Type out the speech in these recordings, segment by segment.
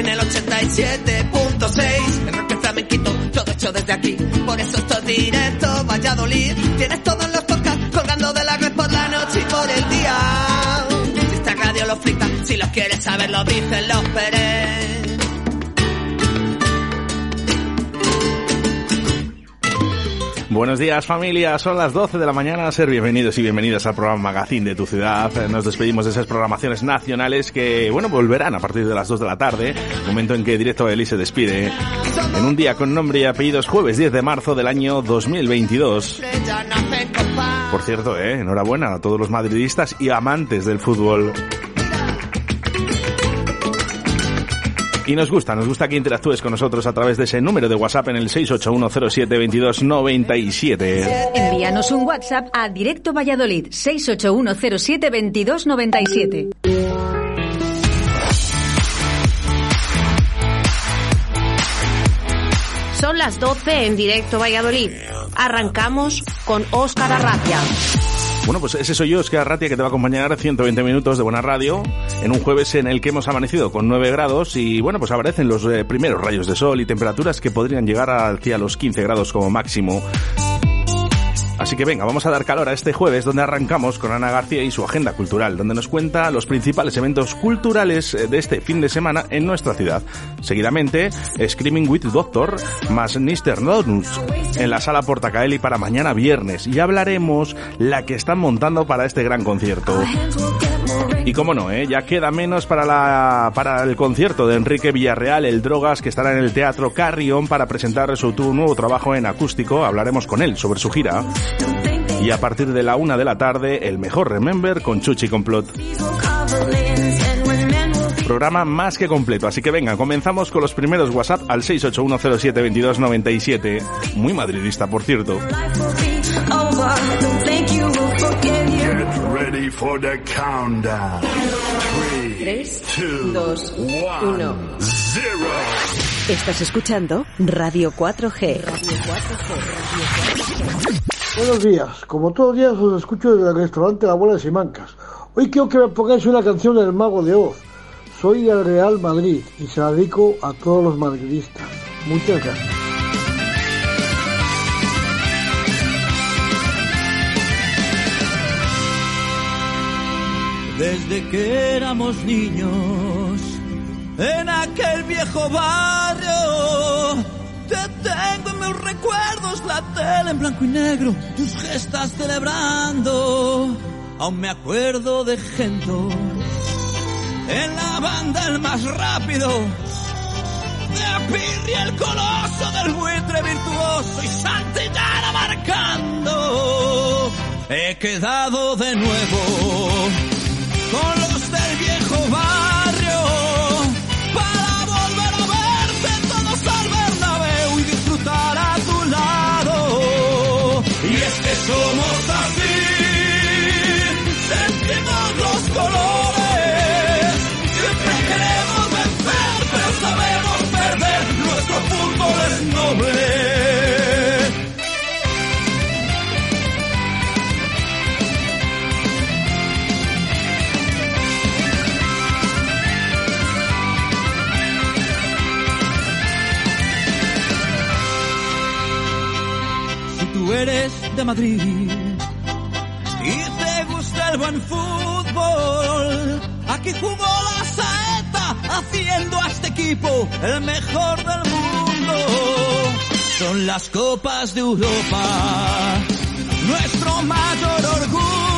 en el 87.6. El rock flamenquito, todo hecho desde aquí. Por eso esto es directo, Valladolid. Tienes todos los podcasts colgando de la red por la noche y por el día. Si esta radio lo flipa, si los quieres saber lo dicen los Pérez. Buenos días familia, son las 12 de la mañana, ser bienvenidos y bienvenidas al programa Magazine de tu ciudad. Nos despedimos de esas programaciones nacionales que, bueno, volverán a partir de las 2 de la tarde, momento en que Directo Valladolid se despide. En un día con nombre y apellidos, jueves 10 de marzo del año 2022. Por cierto, eh, enhorabuena a todos los madridistas y amantes del fútbol. Y nos gusta, nos gusta que interactúes con nosotros a través de ese número de WhatsApp en el 681072297. Envíanos un WhatsApp a Directo Valladolid 681072297. Son las 12 en Directo Valladolid. Arrancamos con Óscar Arratia. Bueno, pues ese soy yo, Oscar Ratia, que te va a acompañar 120 minutos de buena radio en un jueves en el que hemos amanecido con 9 grados y bueno, pues aparecen los eh, primeros rayos de sol y temperaturas que podrían llegar hacia los 15 grados como máximo. Así que venga, vamos a dar calor a este jueves donde arrancamos con Ana García y su agenda cultural, donde nos cuenta los principales eventos culturales eh, de este fin de semana en nuestra ciudad. Seguidamente, Screaming with Doctor más Nister Donuts en la sala Portacaeli para mañana viernes y hablaremos la que están montando para este gran concierto. Y cómo no, ¿eh? ya queda menos para, la, para el concierto de Enrique Villarreal, el Drogas, que estará en el Teatro Carrión para presentar su nuevo trabajo en acústico. Hablaremos con él sobre su gira. Y a partir de la una de la tarde, el mejor Remember con Chuchi Complot. Programa más que completo, así que venga, comenzamos con los primeros WhatsApp al 681072297. Muy madridista, por cierto. Ready for the countdown. 3, 2, 1. Zero. Estás escuchando Radio 4G. Buenos días, como todos los días os escucho desde el restaurante La Bola de Simancas. Hoy quiero que me pongáis una canción del Mago de Oz. Soy del Real Madrid y se la dedico a todos los madridistas. Muchas gracias. Desde que éramos niños en aquel viejo barrio. Te tengo en mis recuerdos la tele en blanco y negro, tus gestas celebrando. Aún me acuerdo de Gento en la banda el más rápido. De Apirri el coloso del buitre virtuoso y Santillana marcando. He quedado de nuevo con eres de Madrid y te gusta el buen fútbol. Aquí jugó la saeta haciendo a este equipo el mejor del mundo. Son las copas de Europa, nuestro mayor orgullo.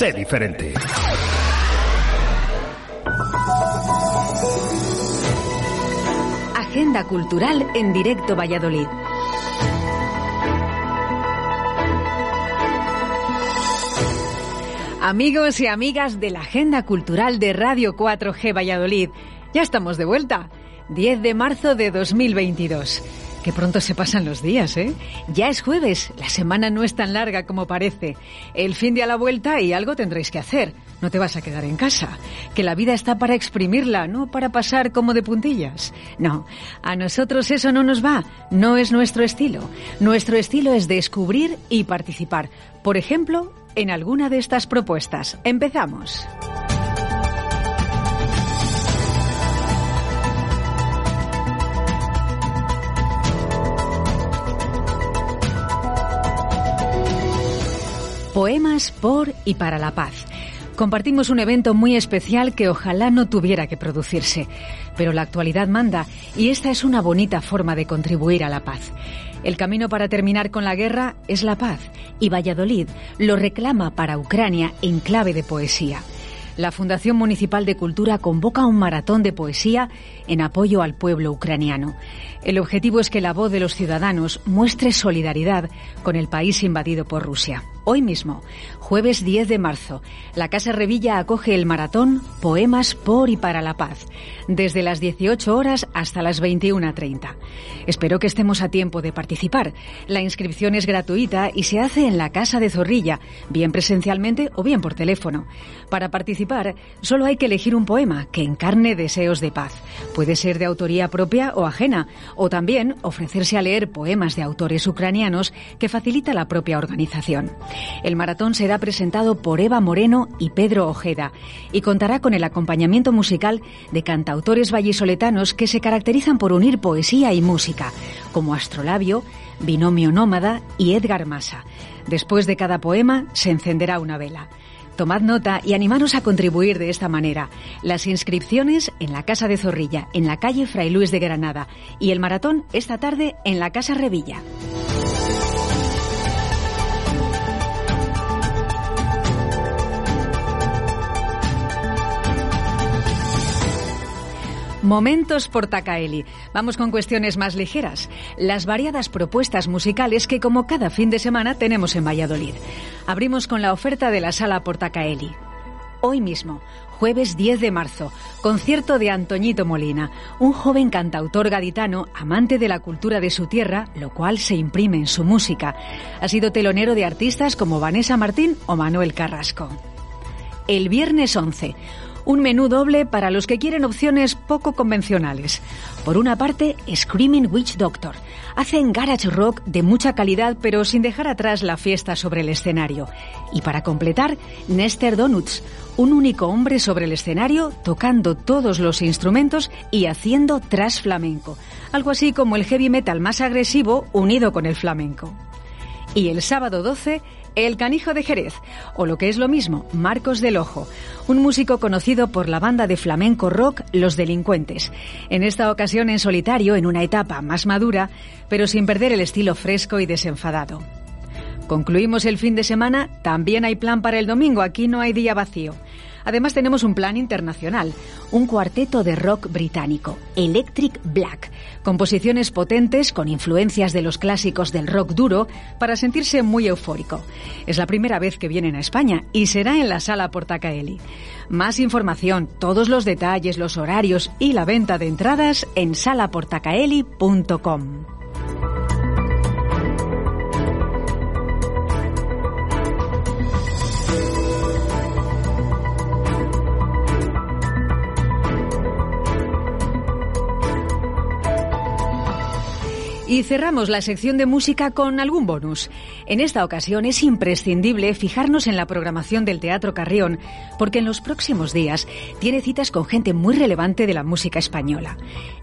Sé diferente. Agenda cultural en directo Valladolid. Amigos y amigas de la Agenda Cultural de Radio 4G Valladolid, ya estamos de vuelta. 10 de marzo de 2022. Qué pronto se pasan los días, ¿eh? Ya es jueves, la semana no es tan larga como parece. El fin de a la vuelta y algo tendréis que hacer. No te vas a quedar en casa. Que la vida está para exprimirla, no para pasar como de puntillas. No, a nosotros eso no nos va. No es nuestro estilo. Nuestro estilo es descubrir y participar. Por ejemplo, en alguna de estas propuestas. Empezamos. Poemas por y para la paz. Compartimos un evento muy especial que ojalá no tuviera que producirse, pero la actualidad manda y esta es una bonita forma de contribuir a la paz. El camino para terminar con la guerra es la paz y Valladolid lo reclama para Ucrania en clave de poesía. La Fundación Municipal de Cultura convoca un maratón de poesía en apoyo al pueblo ucraniano. El objetivo es que la voz de los ciudadanos muestre solidaridad con el país invadido por Rusia. Hoy mismo, jueves 10 de marzo, la Casa Revilla acoge el maratón Poemas por y para la paz, desde las 18 horas hasta las 21.30. Espero que estemos a tiempo de participar. La inscripción es gratuita y se hace en la Casa de Zorrilla, bien presencialmente o bien por teléfono. Para participar, solo hay que elegir un poema que encarne deseos de paz. Puede ser de autoría propia o ajena, o también ofrecerse a leer poemas de autores ucranianos que facilita la propia organización. El maratón será presentado por Eva Moreno y Pedro Ojeda y contará con el acompañamiento musical de cantautores vallisoletanos que se caracterizan por unir poesía y música, como Astrolabio, Binomio Nómada y Edgar Massa. Después de cada poema se encenderá una vela. Tomad nota y animaros a contribuir de esta manera. Las inscripciones en la Casa de Zorrilla, en la calle Fray Luis de Granada, y el maratón esta tarde en la Casa Revilla. Momentos por Tacaeli. Vamos con cuestiones más ligeras. Las variadas propuestas musicales que como cada fin de semana tenemos en Valladolid. Abrimos con la oferta de la sala Portacaeli. Hoy mismo, jueves 10 de marzo, concierto de Antoñito Molina, un joven cantautor gaditano, amante de la cultura de su tierra, lo cual se imprime en su música. Ha sido telonero de artistas como Vanessa Martín o Manuel Carrasco. El viernes 11, un menú doble para los que quieren opciones poco convencionales. Por una parte, Screaming Witch Doctor. Hacen garage rock de mucha calidad pero sin dejar atrás la fiesta sobre el escenario. Y para completar, Nester Donuts, un único hombre sobre el escenario tocando todos los instrumentos y haciendo trash flamenco. Algo así como el heavy metal más agresivo unido con el flamenco. Y el sábado 12, el Canijo de Jerez, o lo que es lo mismo, Marcos del Ojo, un músico conocido por la banda de flamenco rock Los Delincuentes. En esta ocasión en solitario, en una etapa más madura, pero sin perder el estilo fresco y desenfadado. Concluimos el fin de semana, también hay plan para el domingo, aquí no hay día vacío. Además tenemos un plan internacional, un cuarteto de rock británico, Electric Black, composiciones potentes con influencias de los clásicos del rock duro para sentirse muy eufórico. Es la primera vez que vienen a España y será en la sala Portacaeli. Más información, todos los detalles, los horarios y la venta de entradas en salaportacaeli.com. Y cerramos la sección de música con algún bonus. En esta ocasión es imprescindible fijarnos en la programación del Teatro Carrión, porque en los próximos días tiene citas con gente muy relevante de la música española.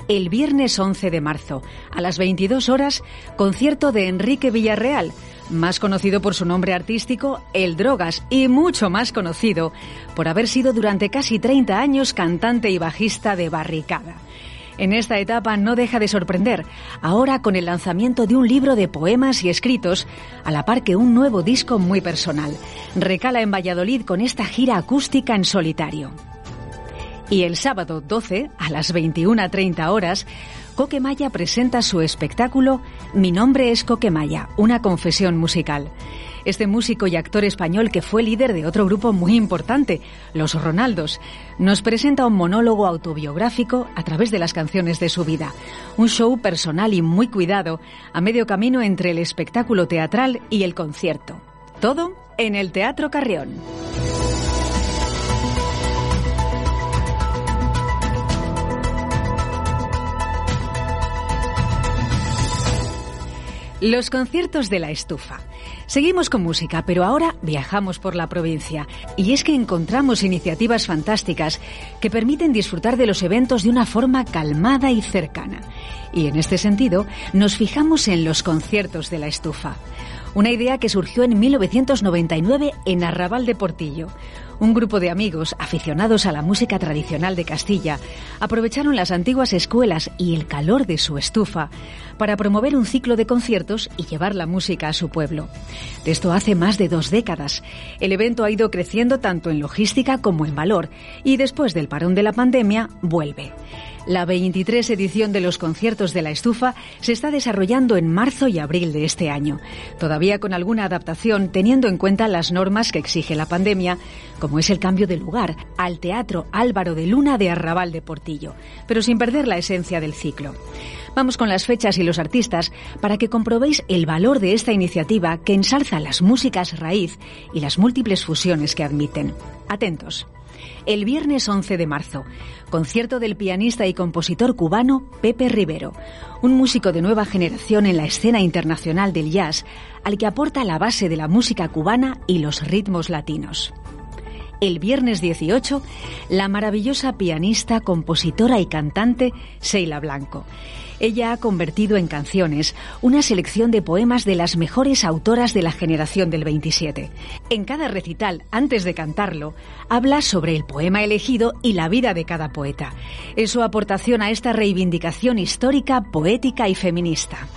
El viernes 11 de marzo, a las 22 horas, concierto de Enrique Villarreal, más conocido por su nombre artístico, El Drogas, y mucho más conocido por haber sido durante casi 30 años cantante y bajista de Barricada. En esta etapa no deja de sorprender, ahora con el lanzamiento de un libro de poemas y escritos, a la par que un nuevo disco muy personal. Recala en Valladolid con esta gira acústica en solitario. Y el sábado 12, a las 21.30 horas, Coquemaya presenta su espectáculo Mi nombre es Coquemaya, una confesión musical. Este músico y actor español que fue líder de otro grupo muy importante, Los Ronaldos, nos presenta un monólogo autobiográfico a través de las canciones de su vida. Un show personal y muy cuidado, a medio camino entre el espectáculo teatral y el concierto. Todo en el Teatro Carrión. Los conciertos de la estufa. Seguimos con música, pero ahora viajamos por la provincia. Y es que encontramos iniciativas fantásticas que permiten disfrutar de los eventos de una forma calmada y cercana. Y en este sentido, nos fijamos en los conciertos de la estufa. Una idea que surgió en 1999 en Arrabal de Portillo. Un grupo de amigos aficionados a la música tradicional de Castilla aprovecharon las antiguas escuelas y el calor de su estufa para promover un ciclo de conciertos y llevar la música a su pueblo. De esto hace más de dos décadas. El evento ha ido creciendo tanto en logística como en valor y después del parón de la pandemia vuelve. La 23 edición de los conciertos de la estufa se está desarrollando en marzo y abril de este año, todavía con alguna adaptación teniendo en cuenta las normas que exige la pandemia, como es el cambio de lugar al Teatro Álvaro de Luna de Arrabal de Portillo, pero sin perder la esencia del ciclo. Vamos con las fechas y los artistas para que comprobéis el valor de esta iniciativa que ensalza las músicas raíz y las múltiples fusiones que admiten. Atentos. El viernes 11 de marzo, concierto del pianista y compositor cubano Pepe Rivero, un músico de nueva generación en la escena internacional del jazz, al que aporta la base de la música cubana y los ritmos latinos. El viernes 18, la maravillosa pianista, compositora y cantante Sheila Blanco. Ella ha convertido en canciones una selección de poemas de las mejores autoras de la generación del 27. En cada recital, antes de cantarlo, habla sobre el poema elegido y la vida de cada poeta. Es su aportación a esta reivindicación histórica, poética y feminista.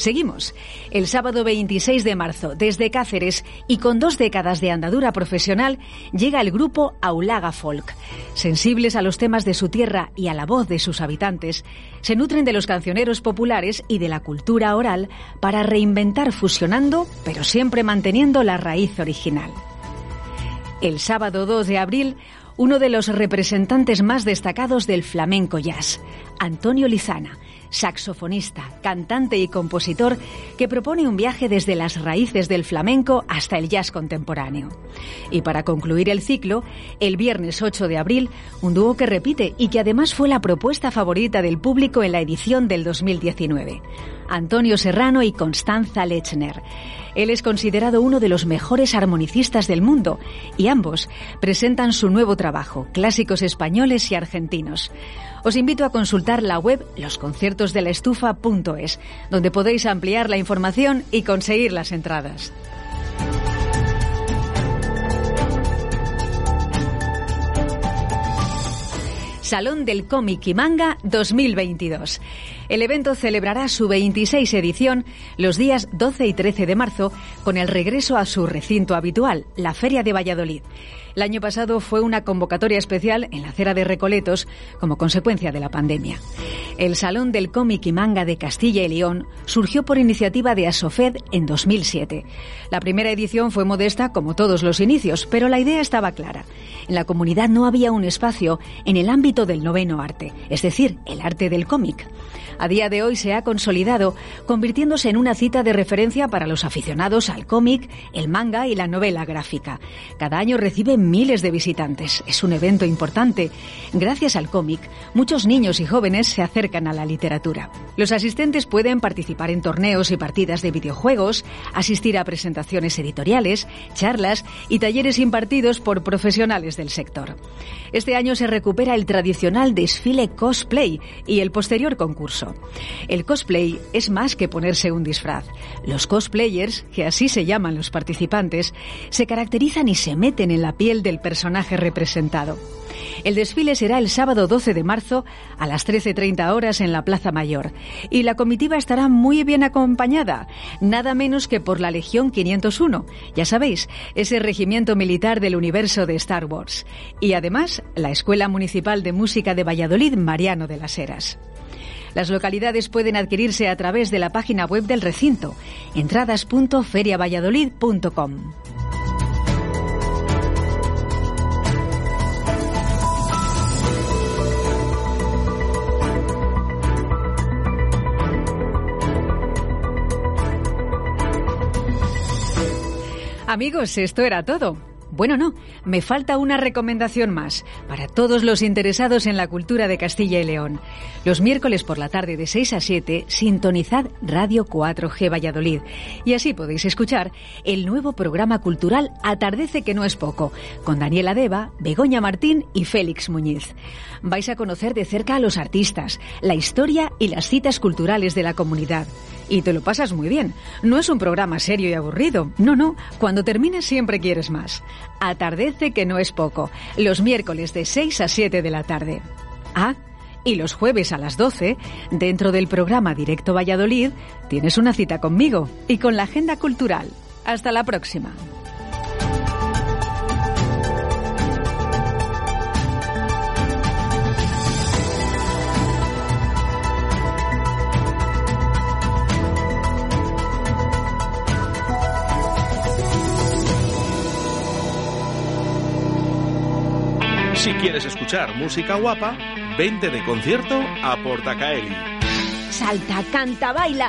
Seguimos. El sábado 26 de marzo, desde Cáceres y con dos décadas de andadura profesional, llega el grupo Aulaga Folk. Sensibles a los temas de su tierra y a la voz de sus habitantes, se nutren de los cancioneros populares y de la cultura oral para reinventar fusionando, pero siempre manteniendo la raíz original. El sábado 2 de abril, uno de los representantes más destacados del flamenco jazz, Antonio Lizana, saxofonista, cantante y compositor que propone un viaje desde las raíces del flamenco hasta el jazz contemporáneo. Y para concluir el ciclo, el viernes 8 de abril, un dúo que repite y que además fue la propuesta favorita del público en la edición del 2019. Antonio Serrano y Constanza Lechner. Él es considerado uno de los mejores armonicistas del mundo y ambos presentan su nuevo trabajo, Clásicos Españoles y Argentinos. Os invito a consultar la web losconciertosdelaestufa.es, donde podéis ampliar la información y conseguir las entradas. Salón del Cómic y Manga 2022. El evento celebrará su 26 edición los días 12 y 13 de marzo con el regreso a su recinto habitual, la Feria de Valladolid. El año pasado fue una convocatoria especial en la acera de Recoletos como consecuencia de la pandemia. El Salón del Cómic y Manga de Castilla y León surgió por iniciativa de Asofed en 2007. La primera edición fue modesta como todos los inicios, pero la idea estaba clara. En la comunidad no había un espacio en el ámbito del noveno arte, es decir, el arte del cómic a día de hoy se ha consolidado, convirtiéndose en una cita de referencia para los aficionados al cómic, el manga y la novela gráfica. Cada año recibe miles de visitantes. Es un evento importante. Gracias al cómic, muchos niños y jóvenes se acercan a la literatura. Los asistentes pueden participar en torneos y partidas de videojuegos, asistir a presentaciones editoriales, charlas y talleres impartidos por profesionales del sector. Este año se recupera el tradicional desfile cosplay y el posterior concurso. El cosplay es más que ponerse un disfraz. Los cosplayers, que así se llaman los participantes, se caracterizan y se meten en la piel piel del personaje representado. El desfile será el sábado 12 de marzo a las 13.30 horas en la Plaza Mayor y la comitiva estará muy bien acompañada, nada menos que por la Legión 501, ya sabéis, ese regimiento militar del universo de Star Wars, y además la Escuela Municipal de Música de Valladolid Mariano de las Heras. Las localidades pueden adquirirse a través de la página web del recinto, entradas.feriavalladolid.com. Amigos, esto era todo. Bueno, no, me falta una recomendación más para todos los interesados en la cultura de Castilla y León. Los miércoles por la tarde de 6 a 7, sintonizad Radio 4G Valladolid y así podéis escuchar el nuevo programa cultural Atardece que no es poco, con Daniela Deva, Begoña Martín y Félix Muñiz. Vais a conocer de cerca a los artistas, la historia y las citas culturales de la comunidad y te lo pasas muy bien. No es un programa serio y aburrido. No, no. Cuando termines siempre quieres más. Atardece que no es poco. Los miércoles de 6 a 7 de la tarde. Ah, y los jueves a las 12, dentro del programa Directo Valladolid, tienes una cita conmigo y con la agenda cultural. Hasta la próxima. Si quieres escuchar música guapa, vente de concierto a Portacaeli. Salta, canta, baila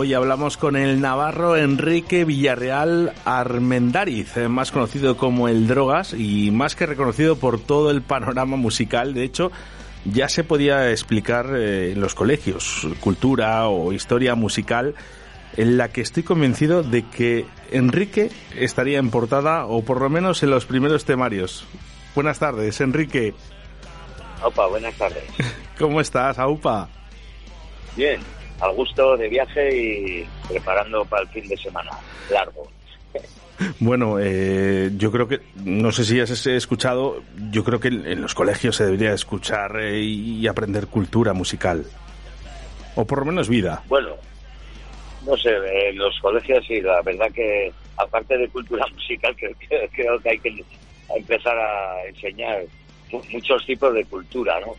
Hoy hablamos con el navarro Enrique Villarreal Armendariz, eh, más conocido como el Drogas y más que reconocido por todo el panorama musical. De hecho, ya se podía explicar eh, en los colegios cultura o historia musical en la que estoy convencido de que Enrique estaría en portada o por lo menos en los primeros temarios. Buenas tardes, Enrique. Opa, buenas tardes. ¿Cómo estás, Aupa? Bien, al gusto de viaje y preparando para el fin de semana largo. Bueno, eh, yo creo que, no sé si has escuchado, yo creo que en los colegios se debería escuchar eh, y aprender cultura musical. O por lo menos vida. Bueno, no sé, en los colegios sí, la verdad que aparte de cultura musical, creo, que- creo que hay que empezar a enseñar mu- muchos tipos de cultura, ¿no?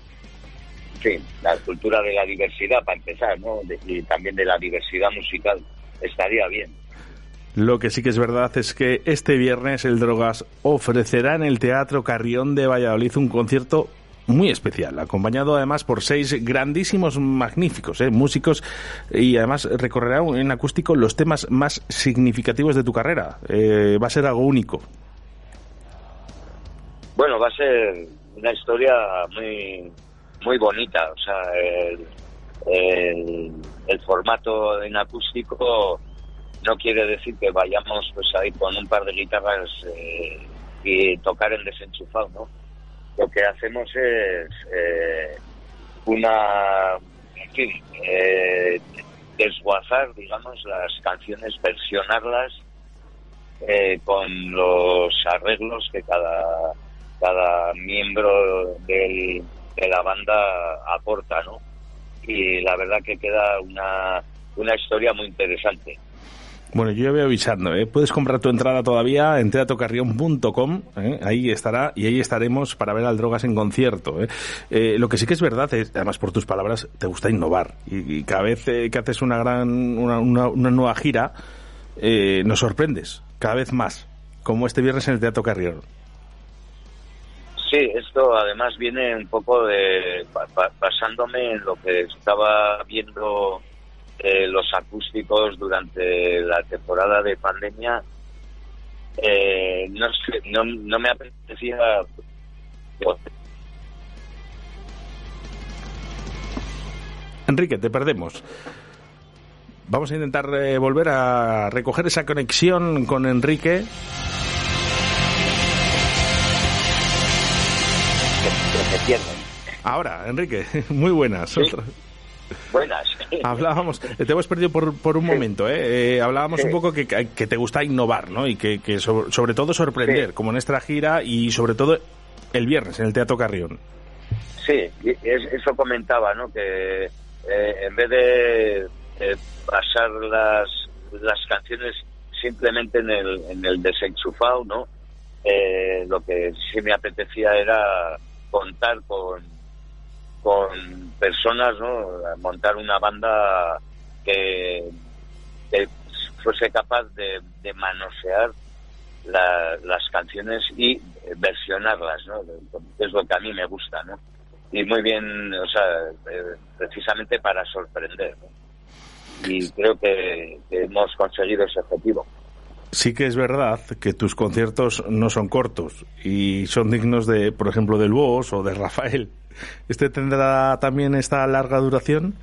Fin, la cultura de la diversidad, para empezar, ¿no? De- y también de la diversidad musical, estaría bien. Lo que sí que es verdad es que este viernes el Drogas ofrecerá en el Teatro Carrión de Valladolid un concierto muy especial, acompañado además por seis grandísimos, magníficos eh, músicos y además recorrerá en acústico los temas más significativos de tu carrera. Eh, va a ser algo único. Bueno, va a ser una historia muy muy bonita, o sea, el, el, el formato en acústico no quiere decir que vayamos pues ahí con un par de guitarras eh, y tocar en desenchufado, ¿no? Lo que hacemos es eh, una, en fin, eh, desguazar, digamos, las canciones, versionarlas eh, con los arreglos que cada, cada miembro del, de la banda aporta, ¿no? Y la verdad que queda una, una historia muy interesante. Bueno, yo ya voy avisando, ¿eh? Puedes comprar tu entrada todavía en teatrocarrión.com, ¿eh? ahí estará, y ahí estaremos para ver al Drogas en concierto. ¿eh? Eh, lo que sí que es verdad, es, además por tus palabras, te gusta innovar. Y, cada vez eh, que haces una gran, una, una, una nueva gira, nos sorprendes, cada vez más, como este viernes en el Teatro Carrión. Sí, esto además viene un poco de ba- ba- basándome en lo que estaba viendo eh, los acústicos durante la temporada de pandemia. Eh, no, no me apetecía Enrique, te perdemos. Vamos a intentar eh, volver a recoger esa conexión con Enrique. Pierden. Ahora, Enrique, muy buenas. Otra- Buenas. Hablábamos, eh, te hemos perdido por, por un momento, ¿eh? Eh, hablábamos Sí. un poco que, que te gusta innovar, ¿no? Y que, que sobre, sobre todo sorprender, Sí. como en esta gira y sobre todo el viernes en el Teatro Carrión. Sí, eso comentaba, ¿no? Que eh, en vez de eh, basar las, las canciones simplemente en el, en el desenchufado, ¿no? Eh, lo que sí me apetecía era contar con, con personas, ¿no? Montar una banda que, que fuese capaz de, de manosear la- las canciones y versionarlas, ¿no? Es lo que a mí me gusta, ¿no? Y muy bien, o sea, eh, precisamente para sorprender. Y creo que, que hemos conseguido ese objetivo. Sí que es verdad que tus conciertos no son cortos y son dignos de, por ejemplo, del Boss o de Rafael. ¿Este tendrá también esta larga duración?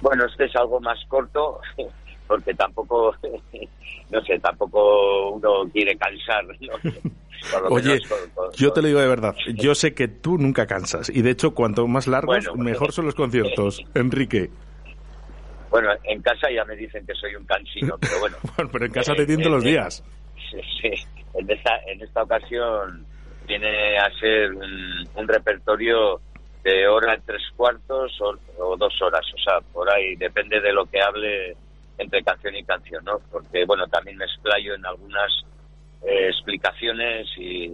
Bueno, este es algo más corto, porque tampoco, no sé, tampoco uno quiere cansar, Oye, menos con- con- yo te lo digo de verdad, yo sé que tú nunca cansas y de hecho cuanto más largos, bueno. mejor son los conciertos. Enrique, Bueno, en casa ya me dicen que soy un cansino, pero bueno. Bueno, pero en casa Eh, te tiento eh, los eh, días. Sí, sí. En esta, en esta ocasión viene a ser un, un repertorio de hora tres cuartos o, o dos horas. O sea, por ahí depende de lo que hable entre canción y canción, ¿no? Porque, bueno, también me explayo en algunas eh, explicaciones y,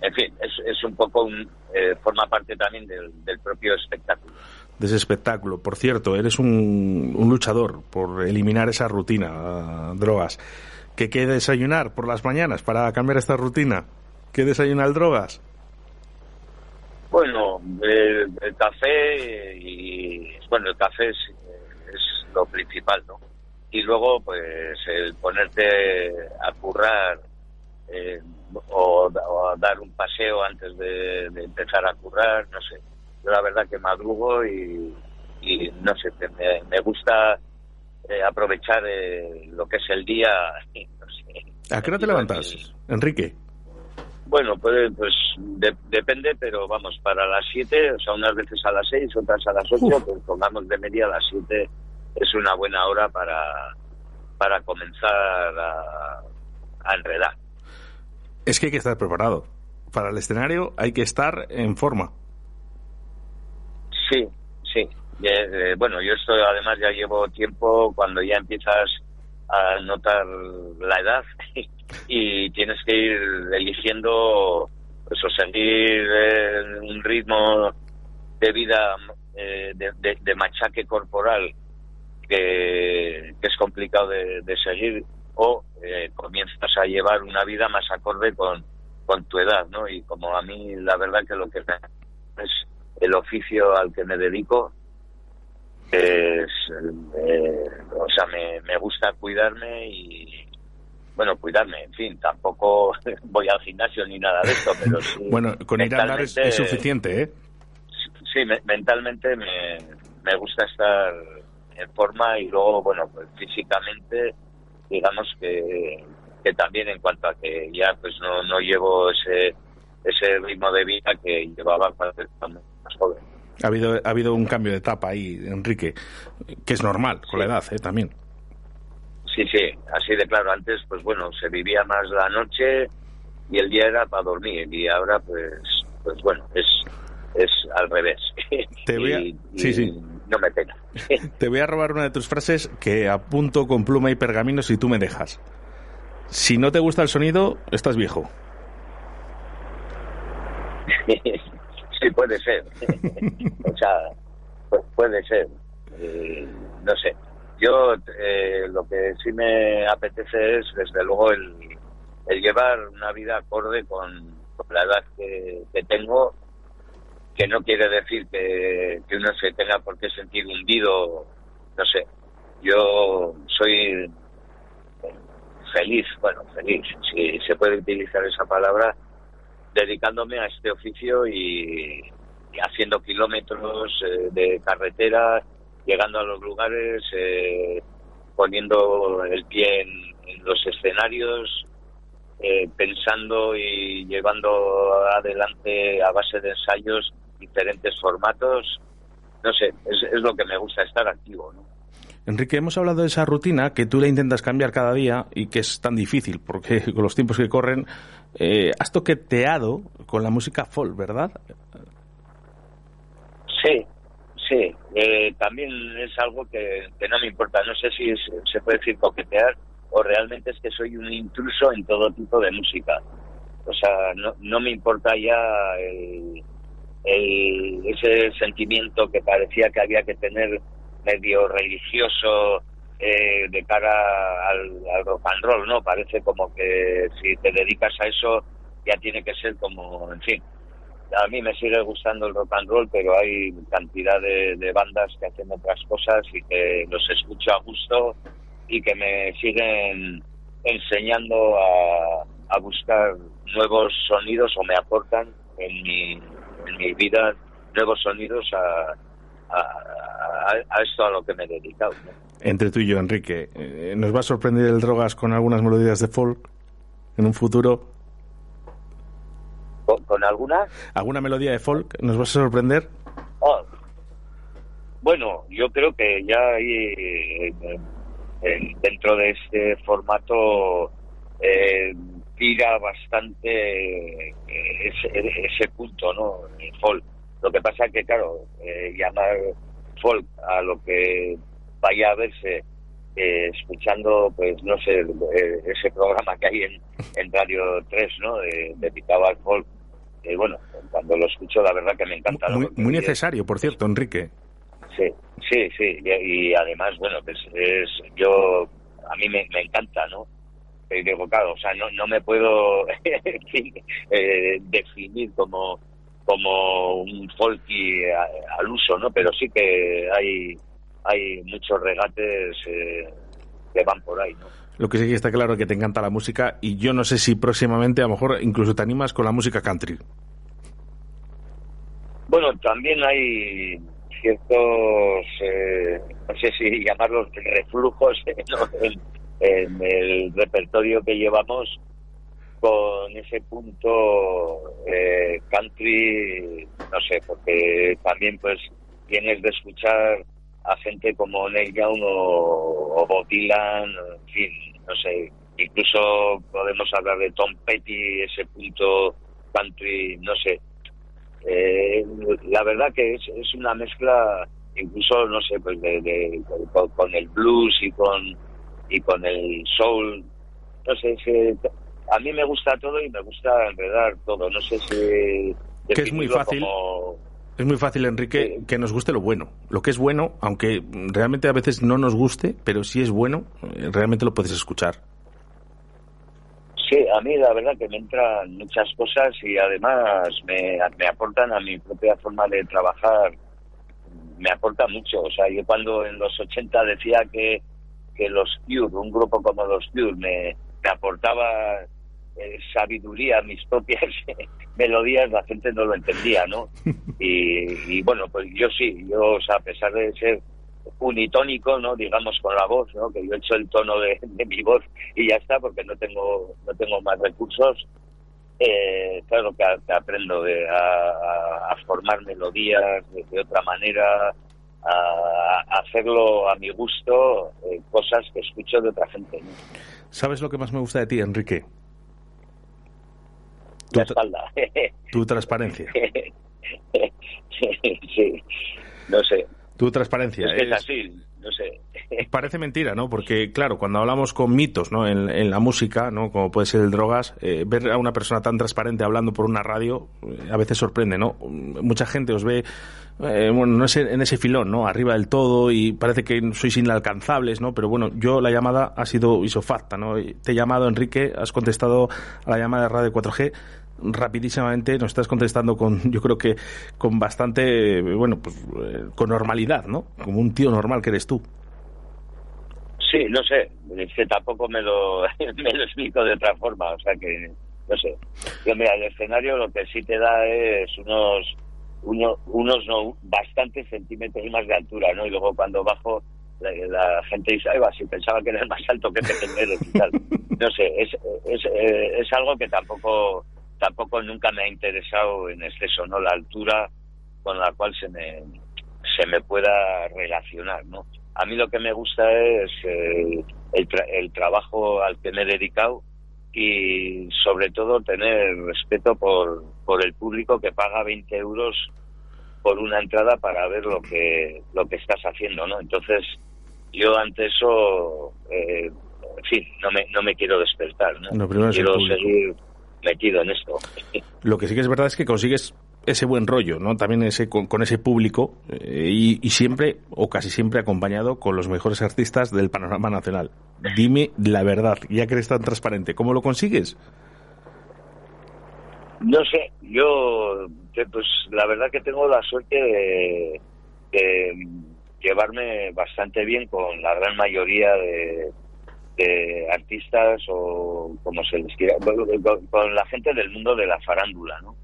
en fin, es, es un poco, un, eh, forma parte también del, del propio espectáculo. De ese espectáculo. Por cierto, eres un, luchador por eliminar esa rutina, ah, drogas. ¿Qué qué desayunar por las mañanas para cambiar esta rutina? ¿Qué desayunar drogas? Bueno, el, el café y bueno, el café es, lo principal, ¿no? Y luego, pues, el ponerte a currar eh, o, o a dar un paseo antes de empezar a currar, no sé. Yo la verdad que madrugo y, y no sé, me, me gusta eh, aprovechar eh, lo que es el día. No sé. ¿A qué hora te levantas, Enrique? Bueno, pues, pues de- depende, pero vamos, para las 7, o sea, unas veces a las 6, otras a las 8, pues pongamos de media a las 7, es una buena hora para, para comenzar a, a enredar. Es que hay que estar preparado. Para el escenario hay que estar en forma. Sí, sí. Eh, bueno, yo esto además ya llevo tiempo cuando ya empiezas a notar la edad y tienes que ir eligiendo pues, o seguir eh, un ritmo de vida eh, de, de- machaque corporal que, es complicado de, de seguir o eh, comienzas a llevar una vida más acorde con, con tu edad, ¿no? Y como a mí la verdad que lo que me es el oficio al que me dedico es eh, o sea me, me gusta cuidarme y bueno cuidarme en fin tampoco voy al gimnasio ni nada de esto pero sí Bueno, con ir a andar es, suficiente, ¿eh? sí me- mentalmente me, me gusta estar en forma y luego, bueno, pues físicamente, digamos que, que también en cuanto a que ya pues no, no llevo ese, ese ritmo de vida que llevaba cuando más joven. Ha habido, ha habido un cambio de etapa ahí, Enrique, que es normal con la edad ¿eh? también. Sí, sí, así de claro. Antes, pues bueno, se vivía más la noche y el día era para dormir y ahora, pues, pues bueno, es, es al revés. Te voy a... Y- Sí, sí. No me pena. Te voy a robar una de tus frases que apunto con pluma y pergamino si tú me dejas. Si no te gusta el sonido, estás viejo. Sí, puede ser. o sea, pu- puede ser. Eh, no sé. Yo eh, lo que sí me apetece es, desde luego, el, el llevar una vida acorde con, la edad que, que tengo, que no quiere decir que, que uno se tenga por qué sentir hundido, no sé. Yo soy feliz, bueno, feliz, si se puede utilizar esa palabra, dedicándome a este oficio y, haciendo kilómetros eh, de carretera, llegando a los lugares, eh, poniendo el pie en, los escenarios, eh, pensando y llevando adelante a base de ensayos diferentes formatos. No sé, es, lo que me gusta, estar activo. Enrique, hemos hablado de esa rutina que tú la intentas cambiar cada día y que es tan difícil porque con los tiempos que corren eh, has toqueteado con la música folk, ¿verdad? Sí, sí. Eh, también es algo que, no me importa. No sé si es- se puede decir coquetear o realmente es que soy un intruso en todo tipo de música. O sea, no, no me importa ya el- ese sentimiento que parecía que había que tener medio religioso eh, de cara al, rock and roll, ¿no? Parece como que si te dedicas a eso ya tiene que ser como, en fin, a mí me sigue gustando el rock and roll, pero hay cantidad de, de bandas que hacen otras cosas y que los escucho a gusto y que me siguen enseñando a, a buscar nuevos sonidos o me aportan en mi, en mi vida nuevos sonidos a, a, a- a esto a lo que me he dedicado. ¿no? Entre tú y yo, Enrique, eh, ¿nos va a sorprender el Drogas con algunas melodías de folk en un futuro? ¿Con, con alguna? ¿Alguna melodía de folk nos vas a sorprender? Oh, Bueno, yo creo que ya hay eh, eh, dentro de este formato eh, tira bastante eh, ese, ese punto, ¿no? El folk. Lo que pasa que, claro, eh, llamar folk a lo que vaya a verse eh, escuchando, pues no sé, eh, ese programa que hay en, en Radio 3, ¿no? De, dedicado al folk. Eh, bueno, cuando lo escucho, la verdad que me encanta. Muy, necesario, por cierto, Enrique. Sí, sí, sí. Y, y además, bueno, pues es, yo, a mí me, me encanta, ¿no? Claro, o sea, no, no me puedo eh, definir como, como un folky a- al uso, ¿no? Pero sí que hay, hay muchos regates eh, que van por ahí, ¿no? Lo que sí que está claro es que te encanta la música y yo no sé si próximamente a lo mejor incluso te animas con la música country. Bueno, también hay ciertos, eh, no sé si llamarlos reflujos ¿no? en, en el repertorio que llevamos con ese punto eh, country, no sé, porque también pues tienes de escuchar a gente como Neil Young o, o Bob Dylan, en fin, no sé, incluso podemos hablar de Tom Petty, ese punto country, no sé, eh, la verdad que es, es una mezcla incluso no sé pues de, con, el blues y con y con el soul. No sé si a mí me gusta todo y me gusta enredar todo no sé si Que es muy fácil. como- Es muy fácil, Enrique, que nos guste lo bueno. Lo que es bueno, aunque realmente a veces no nos guste, pero si es bueno, eh, realmente lo puedes escuchar. Sí, a mí la verdad que me entran muchas cosas y además me, me aportan a mi propia forma de trabajar, me aporta mucho. O sea, yo cuando en los 80 decía que, que los Cure, un grupo como los Cure, me, me aportaba eh, sabiduría, mis propias melodías, la gente no lo entendía, ¿no? Y, y bueno, pues yo sí, yo, o sea, a pesar de ser unitónico, ¿no? Digamos con la voz, ¿no? Que yo he hecho el tono de, mi voz y ya está, porque no tengo no tengo más recursos. Eh, claro que, aprendo de, a, formar melodías de, otra manera, a, hacerlo a mi gusto, eh, cosas que escucho de otra gente. ¿Sabes lo que más me gusta de ti, Enrique? Tu, espalda. tu transparencia. sí, no sé. Tu transparencia. Es, así, no sé. Parece mentira, ¿no? Porque, claro, cuando hablamos con mitos, ¿no? En, la música, ¿no? Como puede ser el drogas, eh, ver a una persona tan transparente hablando por una radio eh, a veces sorprende, ¿no? Mucha gente os ve, eh, bueno, no sé, en ese filón, ¿no? Arriba del todo y parece que sois inalcanzables, ¿no? Pero bueno, yo la llamada ha sido isofacta, ¿no? Te he llamado, Enrique, has contestado a la llamada de Radio 4G rapidísimamente nos estás contestando con, yo creo que con bastante, bueno, pues eh, con normalidad, ¿no? Como un tío normal que eres tú. Sí, no sé, es que tampoco me lo, me lo explico de otra forma, o sea que, no sé. Yo, mira, el escenario lo que sí te da es unos, unos, unos no, bastantes centímetros más de altura, ¿no? Y luego cuando bajo, la, gente dice, ay, va, si pensaba que eres más alto que te y tal. No sé, es, es, eh, es algo que tampoco tampoco nunca me ha interesado en exceso, ¿no? La altura con la cual se me, se me pueda relacionar, ¿no? A mí lo que me gusta es eh, el, el trabajo al que me he dedicado y sobre todo tener respeto por, por el público que paga 20 euros por una entrada para ver lo que lo que estás haciendo, ¿no? Entonces yo ante eso, eh, en fin, no me, no me quiero despertar, ¿no? quiero seguir metido en esto. Lo que sí que es verdad es que consigues ese buen rollo, ¿no? También ese con, ese público eh, y, siempre o casi siempre acompañado con los mejores artistas del panorama nacional. Dime la verdad, ya que eres tan transparente, ¿cómo lo consigues? No sé, yo pues la verdad que tengo la suerte de llevarme bastante bien con la gran mayoría de, de artistas o como se les quiera, con, la gente del mundo de la farándula, ¿no?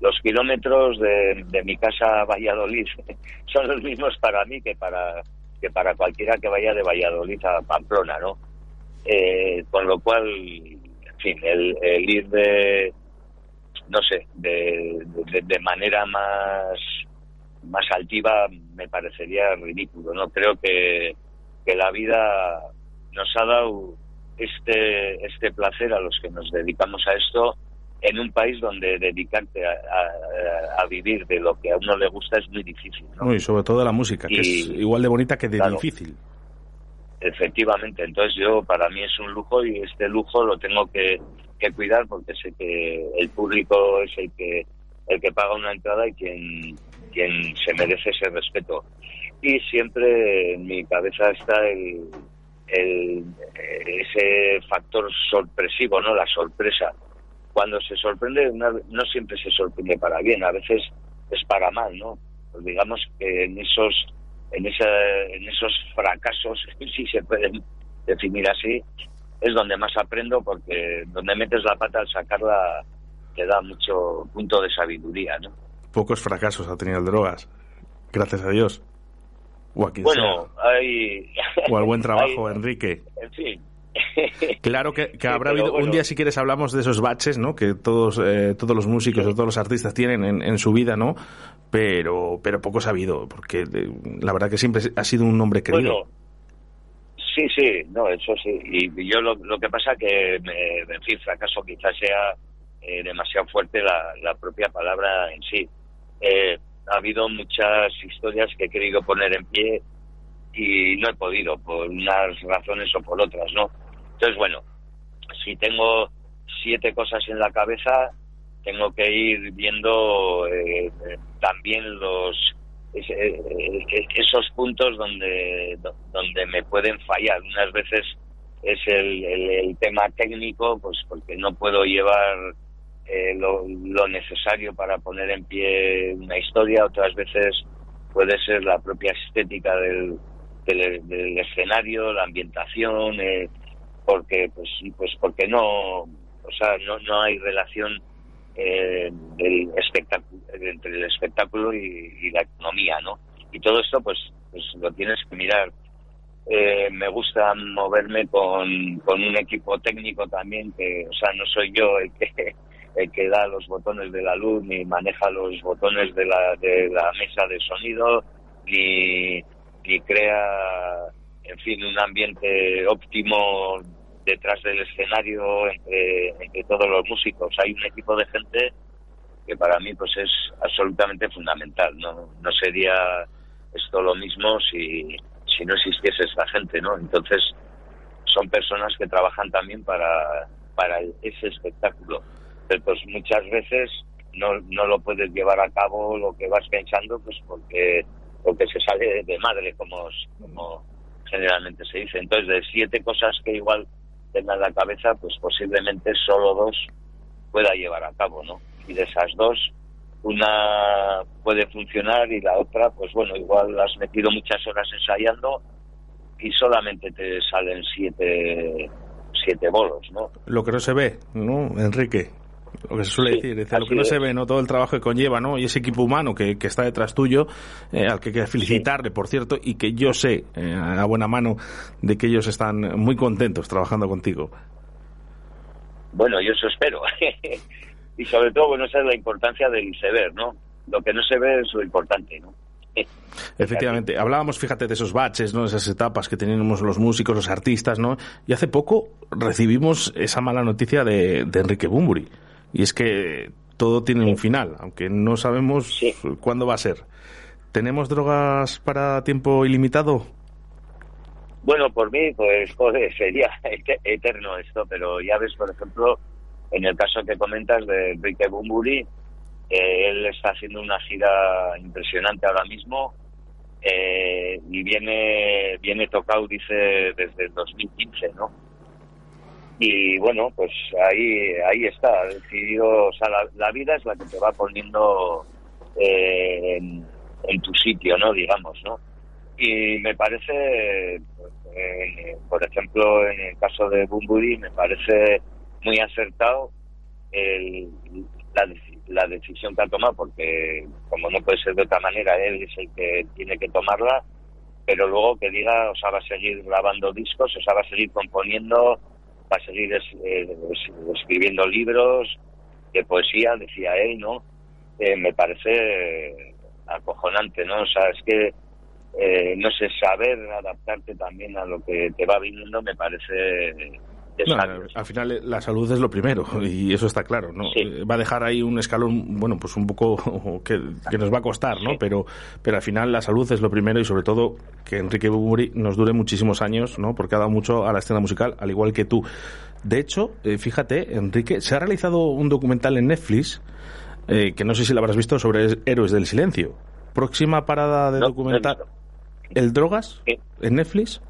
Los kilómetros de, mi casa a Valladolid son los mismos para mí que para que para cualquiera que vaya de Valladolid a Pamplona, ¿no? Eh, con lo cual, en fin, el, ir de, no sé, de, de, manera más más altiva me parecería ridículo, ¿no? Creo que, que la vida nos ha dado este, este placer a los que nos dedicamos a esto en un país donde dedicarte a, vivir de lo que a uno le gusta es muy difícil. ¿no? Y sobre todo la música, que es igual de bonita que de difícil. Efectivamente, entonces yo para mí es un lujo y este lujo lo tengo que, que cuidar porque sé que el público es el que el que paga una entrada y quien quien se merece ese respeto. Y siempre en mi cabeza está el, el, ese factor sorpresivo, ¿no? La sorpresa. Cuando se sorprende, no siempre se sorprende para bien, a veces es para mal, ¿no? Pues digamos que en esos, en, en esos fracasos, si se pueden definir así, es donde más aprendo porque donde metes la pata al sacarla te da mucho punto de sabiduría, ¿no? Pocos fracasos ha tenido el drogas, gracias a Dios bueno, hay... O al buen trabajo, Enrique. En fin. Claro que, habrá habido, un día si quieres hablamos de esos baches, ¿no? Que todos, eh, todos los músicos o todos los artistas tienen en, su vida, ¿no? Pero, pero poco ha habido, porque eh, la verdad que siempre ha sido un hombre querido. sí, sí, no, eso sí. Y yo lo, lo que pasa que, en fin, fracaso quizás sea eh, demasiado fuerte la, la propia palabra en sí. Eh, ha habido muchas historias que he querido poner en pie y no he podido, por unas razones o por otras, ¿no? Entonces, bueno, si tengo siete cosas en la cabeza, tengo que ir viendo eh, también los eh, esos puntos donde donde me pueden fallar. Unas veces es el, el tema técnico, pues porque no puedo llevar eh, lo, necesario para poner en pie una historia, otras veces puede ser la propia estética del, del, escenario, la ambientación, eh, porque pues pues porque no, o sea, no, no hay relación eh, del espectáculo entre el espectáculo y, la economía, ¿no? Y todo esto pues pues lo tienes que mirar. Eh, me gusta moverme con, con un equipo técnico también, que, o sea, no soy yo el que el que da los botones de la luz, ni maneja los botones de la, de la mesa de sonido, ni, ni crea, en fin, un ambiente óptimo detrás del escenario entre, entre todos los músicos. Hay un equipo de gente que para mí pues es absolutamente fundamental. No, no sería esto lo mismo si, si no existiese esta gente, ¿no? Entonces son personas que trabajan también para, para ese espectáculo. Pero pues muchas veces no, no lo puedes llevar a cabo lo que vas pensando pues porque, porque se sale de madre, como, como generalmente se dice. Entonces de siete cosas que igual tenga en la cabeza, pues posiblemente solo dos pueda llevar a cabo, ¿no? Y de esas dos, una puede funcionar y la otra, pues bueno, igual has metido muchas horas ensayando y solamente te salen siete, siete bolos, ¿no? Lo que no se ve, ¿no, Enrique? Lo que se suele decir, lo que no se ve, ¿no? Todo el trabajo que conlleva, ¿no? Y ese equipo humano que, que está detrás tuyo, eh, al que hay que felicitarle, por cierto, y que yo sé, eh, a buena mano, de que ellos están muy contentos trabajando contigo. Bueno, yo eso espero. y sobre todo, bueno, esa es la importancia del iceberg, ¿no? Lo que no se ve es lo importante, ¿no? Efectivamente, hablábamos, fíjate, de esos baches, ¿no? Esas etapas que teníamos los músicos, los artistas, ¿no? Y hace poco recibimos esa mala noticia de, de Enrique Bumburi. Y es que todo tiene un final, aunque no sabemos cuándo va a ser. ¿Tenemos drogas para tiempo ilimitado? Bueno, por mí, pues joder, sería eterno esto, pero ya ves, por ejemplo, en el caso que comentas de Enrique Bumburi, eh, él está haciendo una gira impresionante ahora mismo eh, y viene viene tocado, dice, desde el 2015, ¿no? Y bueno, pues ahí ahí está, decidido, o sea, la, vida es la que te va poniendo eh, en, tu sitio, ¿no? Digamos, ¿no? Y me parece, pues, por ejemplo, en el caso de Bumburi, me parece muy acertado el, la, la decisión que ha tomado, porque como no puede ser de otra manera, él es el que tiene que tomarla, pero luego que diga, o sea, va a seguir grabando discos, o sea, va a seguir componiendo, va a seguir eh, escribiendo libros de poesía, decía él, ¿no? Eh, me parece acojonante, ¿no? O sea, es que eh, no sé, saber adaptarte también a lo que te va viniendo me parece al final eh, la salud es lo primero y eso está claro, ¿no? Eh, va a dejar ahí un escalón, bueno, pues un poco que, nos va a costar, ¿no? Pero, pero al final la salud es lo primero y sobre todo que Enrique Bumuri nos dure muchísimos años, ¿no? Porque ha dado mucho a la escena musical, al igual que tú. De hecho, eh, fíjate, Enrique, se ha realizado un documental en Netflix, que no sé si lo habrás visto, sobre Héroes del Silencio. Próxima parada de documental. ¿El Drogas? ¿En Netflix?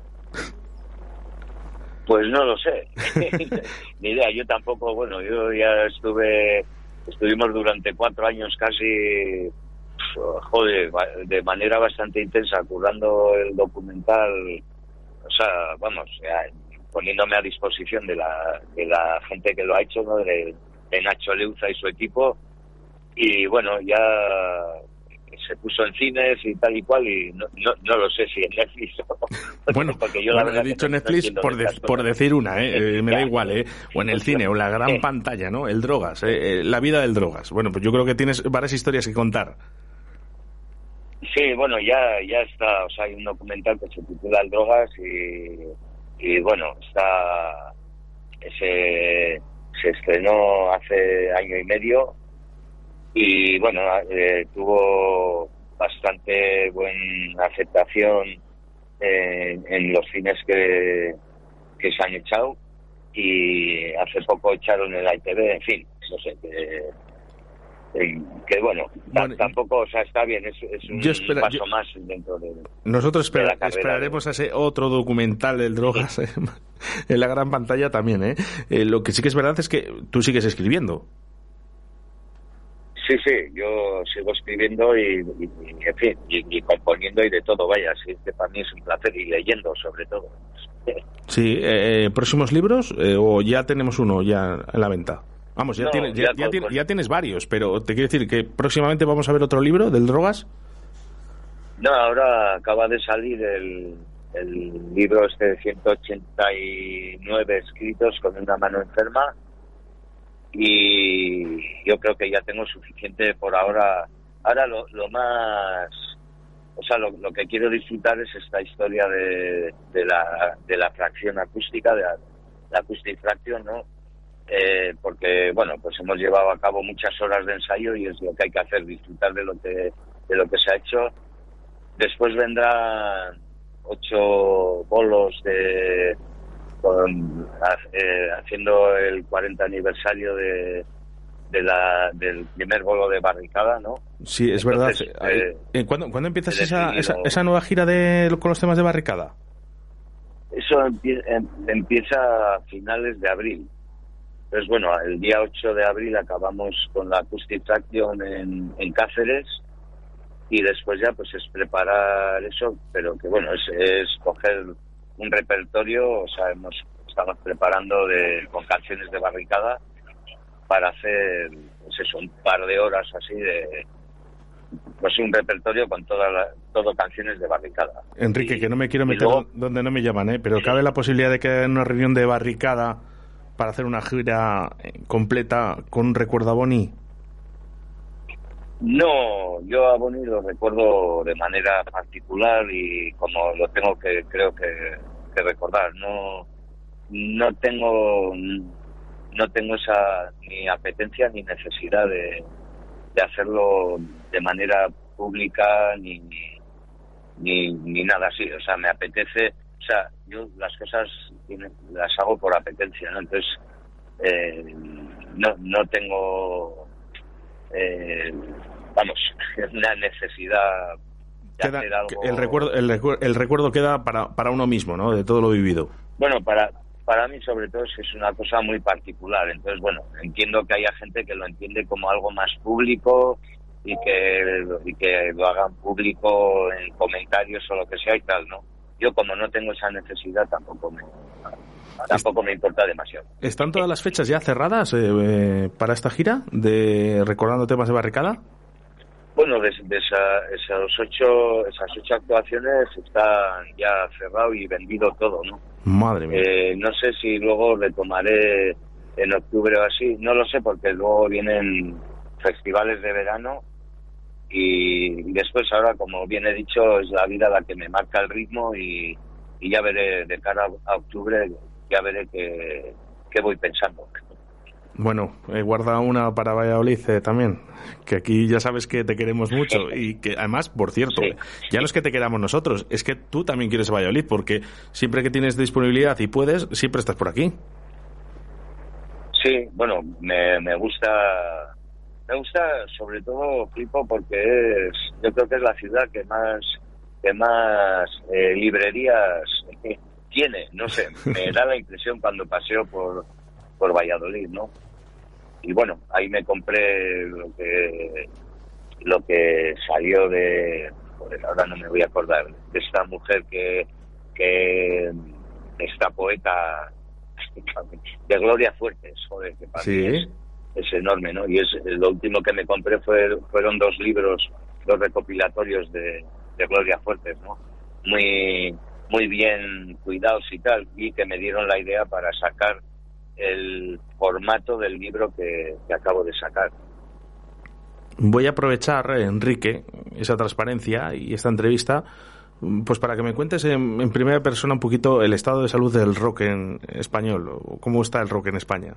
Pues no lo sé, ni idea. Yo tampoco, bueno, yo ya estuve, estuvimos durante cuatro años casi, joder, de manera bastante intensa, curando el documental, o sea, vamos, poniéndome a disposición de la, de la gente que lo ha hecho, ¿no? De, de Nacho Leuza y su equipo. Y bueno, ya se puso en cines y tal y cual y no, no, lo sé si en Netflix o... Bueno, porque yo la verdad he dicho Netflix por, por decir una, ¿eh? ¿eh? me da igual, ¿eh? o en el cine o en la gran pantalla, ¿no? El Drogas, ¿eh? ¿eh? la vida del Drogas. Bueno, pues yo creo que tienes varias historias que contar. Sí, bueno, ya ya está, o sea, hay un documental que se titula El Drogas y, y bueno, está ese se estrenó hace año y medio y bueno, eh, tuvo bastante buena aceptación en los cines que, que se han echado y hace poco echaron el ITV, en fin, no sé, que, que bueno, tampoco, o sea, está bien, es, un paso más dentro de. Nosotros esperaremos a ese otro documental del drogas en la gran pantalla también, ¿eh? ¿eh? Lo que sí que es verdad es que tú sigues escribiendo. Sí, sí, yo sigo escribiendo y, en fin, y, componiendo y de todo, vaya, sí, que para mí es un placer y leyendo sobre todo. Sí, eh, eh, ¿próximos libros eh, o ya tenemos uno ya en la venta? Vamos, ya, tienes, ya, tienes varios, pero te quiero decir que próximamente vamos a ver otro libro del drogas. No, ahora acaba de salir el, el libro este de 189 escritos con una mano enferma y yo creo que ya tengo suficiente por ahora. Ahora lo, lo más, o sea, lo, que quiero disfrutar es esta historia de, de, la, de la fracción acústica, de la, la fraction, ¿no? Eh, porque, bueno, pues hemos llevado a cabo muchas horas de ensayo y es lo que hay que hacer, disfrutar de lo que, de lo que se ha hecho. Después vendrán ocho bolos de, con, eh, haciendo el 40 aniversario de, de la, del primer bolo de barricada, ¿no? Sí, es Entonces, verdad. Eh, eh, ¿Cuándo, ¿Cuándo, empiezas esa, esa, esa, nueva gira de, con los temas de barricada? Eso em, empieza a finales de abril. Entonces, bueno, el día 8 de abril acabamos con la Acoustic Traction en, en Cáceres y después ya pues es preparar eso, pero que bueno, es, es coger un repertorio, o sea, hemos, estamos preparando de, con canciones de barricada para hacer, pues eso, un par de horas así de, pues un repertorio con todas la, todo canciones de barricada. Enrique, y, que no me quiero meter luego, donde no me llaman, ¿eh? pero sí. cabe la posibilidad de que haya una reunión de barricada para hacer una gira completa con un recuerdo a Bonnie. No, yo a Bonnie lo recuerdo de manera particular y como lo tengo que creo que, recordar. No, no tengo no tengo esa ni apetencia ni necesidad de, de hacerlo de manera pública ni, ni, ni, nada así. O sea, me apetece, o sea, yo las cosas las hago por apetencia, ¿no? Entonces, eh, no, no tengo eh, vamos, una necesidad queda, hacer algo. El recuerdo, el, recuerdo, el recuerdo queda para, para uno mismo, ¿no? De todo lo vivido. Bueno, para, para mí sobre todo es que es una cosa muy particular. Entonces, bueno, entiendo que haya gente que lo entiende como algo más público y que, y que lo hagan público en comentarios o lo que sea y tal, ¿no? Yo como no tengo esa necesidad tampoco me, tampoco me importa demasiado. ¿Están todas las fechas ya cerradas eh, eh, para esta gira de recordando temas de barricada? Bueno, de, de esa, esas ocho esas ocho actuaciones están ya cerrado y vendido todo, ¿no? Madre mía. Eh, no sé si luego retomaré en octubre o así, no lo sé porque luego vienen festivales de verano y después ahora, como bien he dicho, es la vida la que me marca el ritmo y, y ya veré de cara a octubre, ya veré qué, qué voy pensando. Bueno, eh, guarda una para Valladolid eh, también, que aquí ya sabes que te queremos mucho y que además, por cierto, sí. ya no es que te queramos nosotros, es que tú también quieres Valladolid porque siempre que tienes disponibilidad y puedes, siempre estás por aquí. Sí, bueno, me, me gusta, me gusta sobre todo Flipo porque es, yo creo que es la ciudad que más, que más eh, librerías tiene, no sé, me da la impresión cuando paseo por, por Valladolid, ¿no? Y bueno, ahí me compré lo que lo que salió de joder, ahora no me voy a acordar de esta mujer que que esta poeta de Gloria Fuertes, joder, que para es, es, enorme, ¿no? Y es lo último que me compré fue, fueron dos libros, dos recopilatorios de, de Gloria Fuertes, ¿no? Muy muy bien cuidados y tal, y que me dieron la idea para sacar el formato del libro que, que, acabo de sacar. Voy a aprovechar, Enrique, esa transparencia y esta entrevista, pues para que me cuentes en, en, primera persona un poquito el estado de salud del rock en español, o cómo está el rock en España.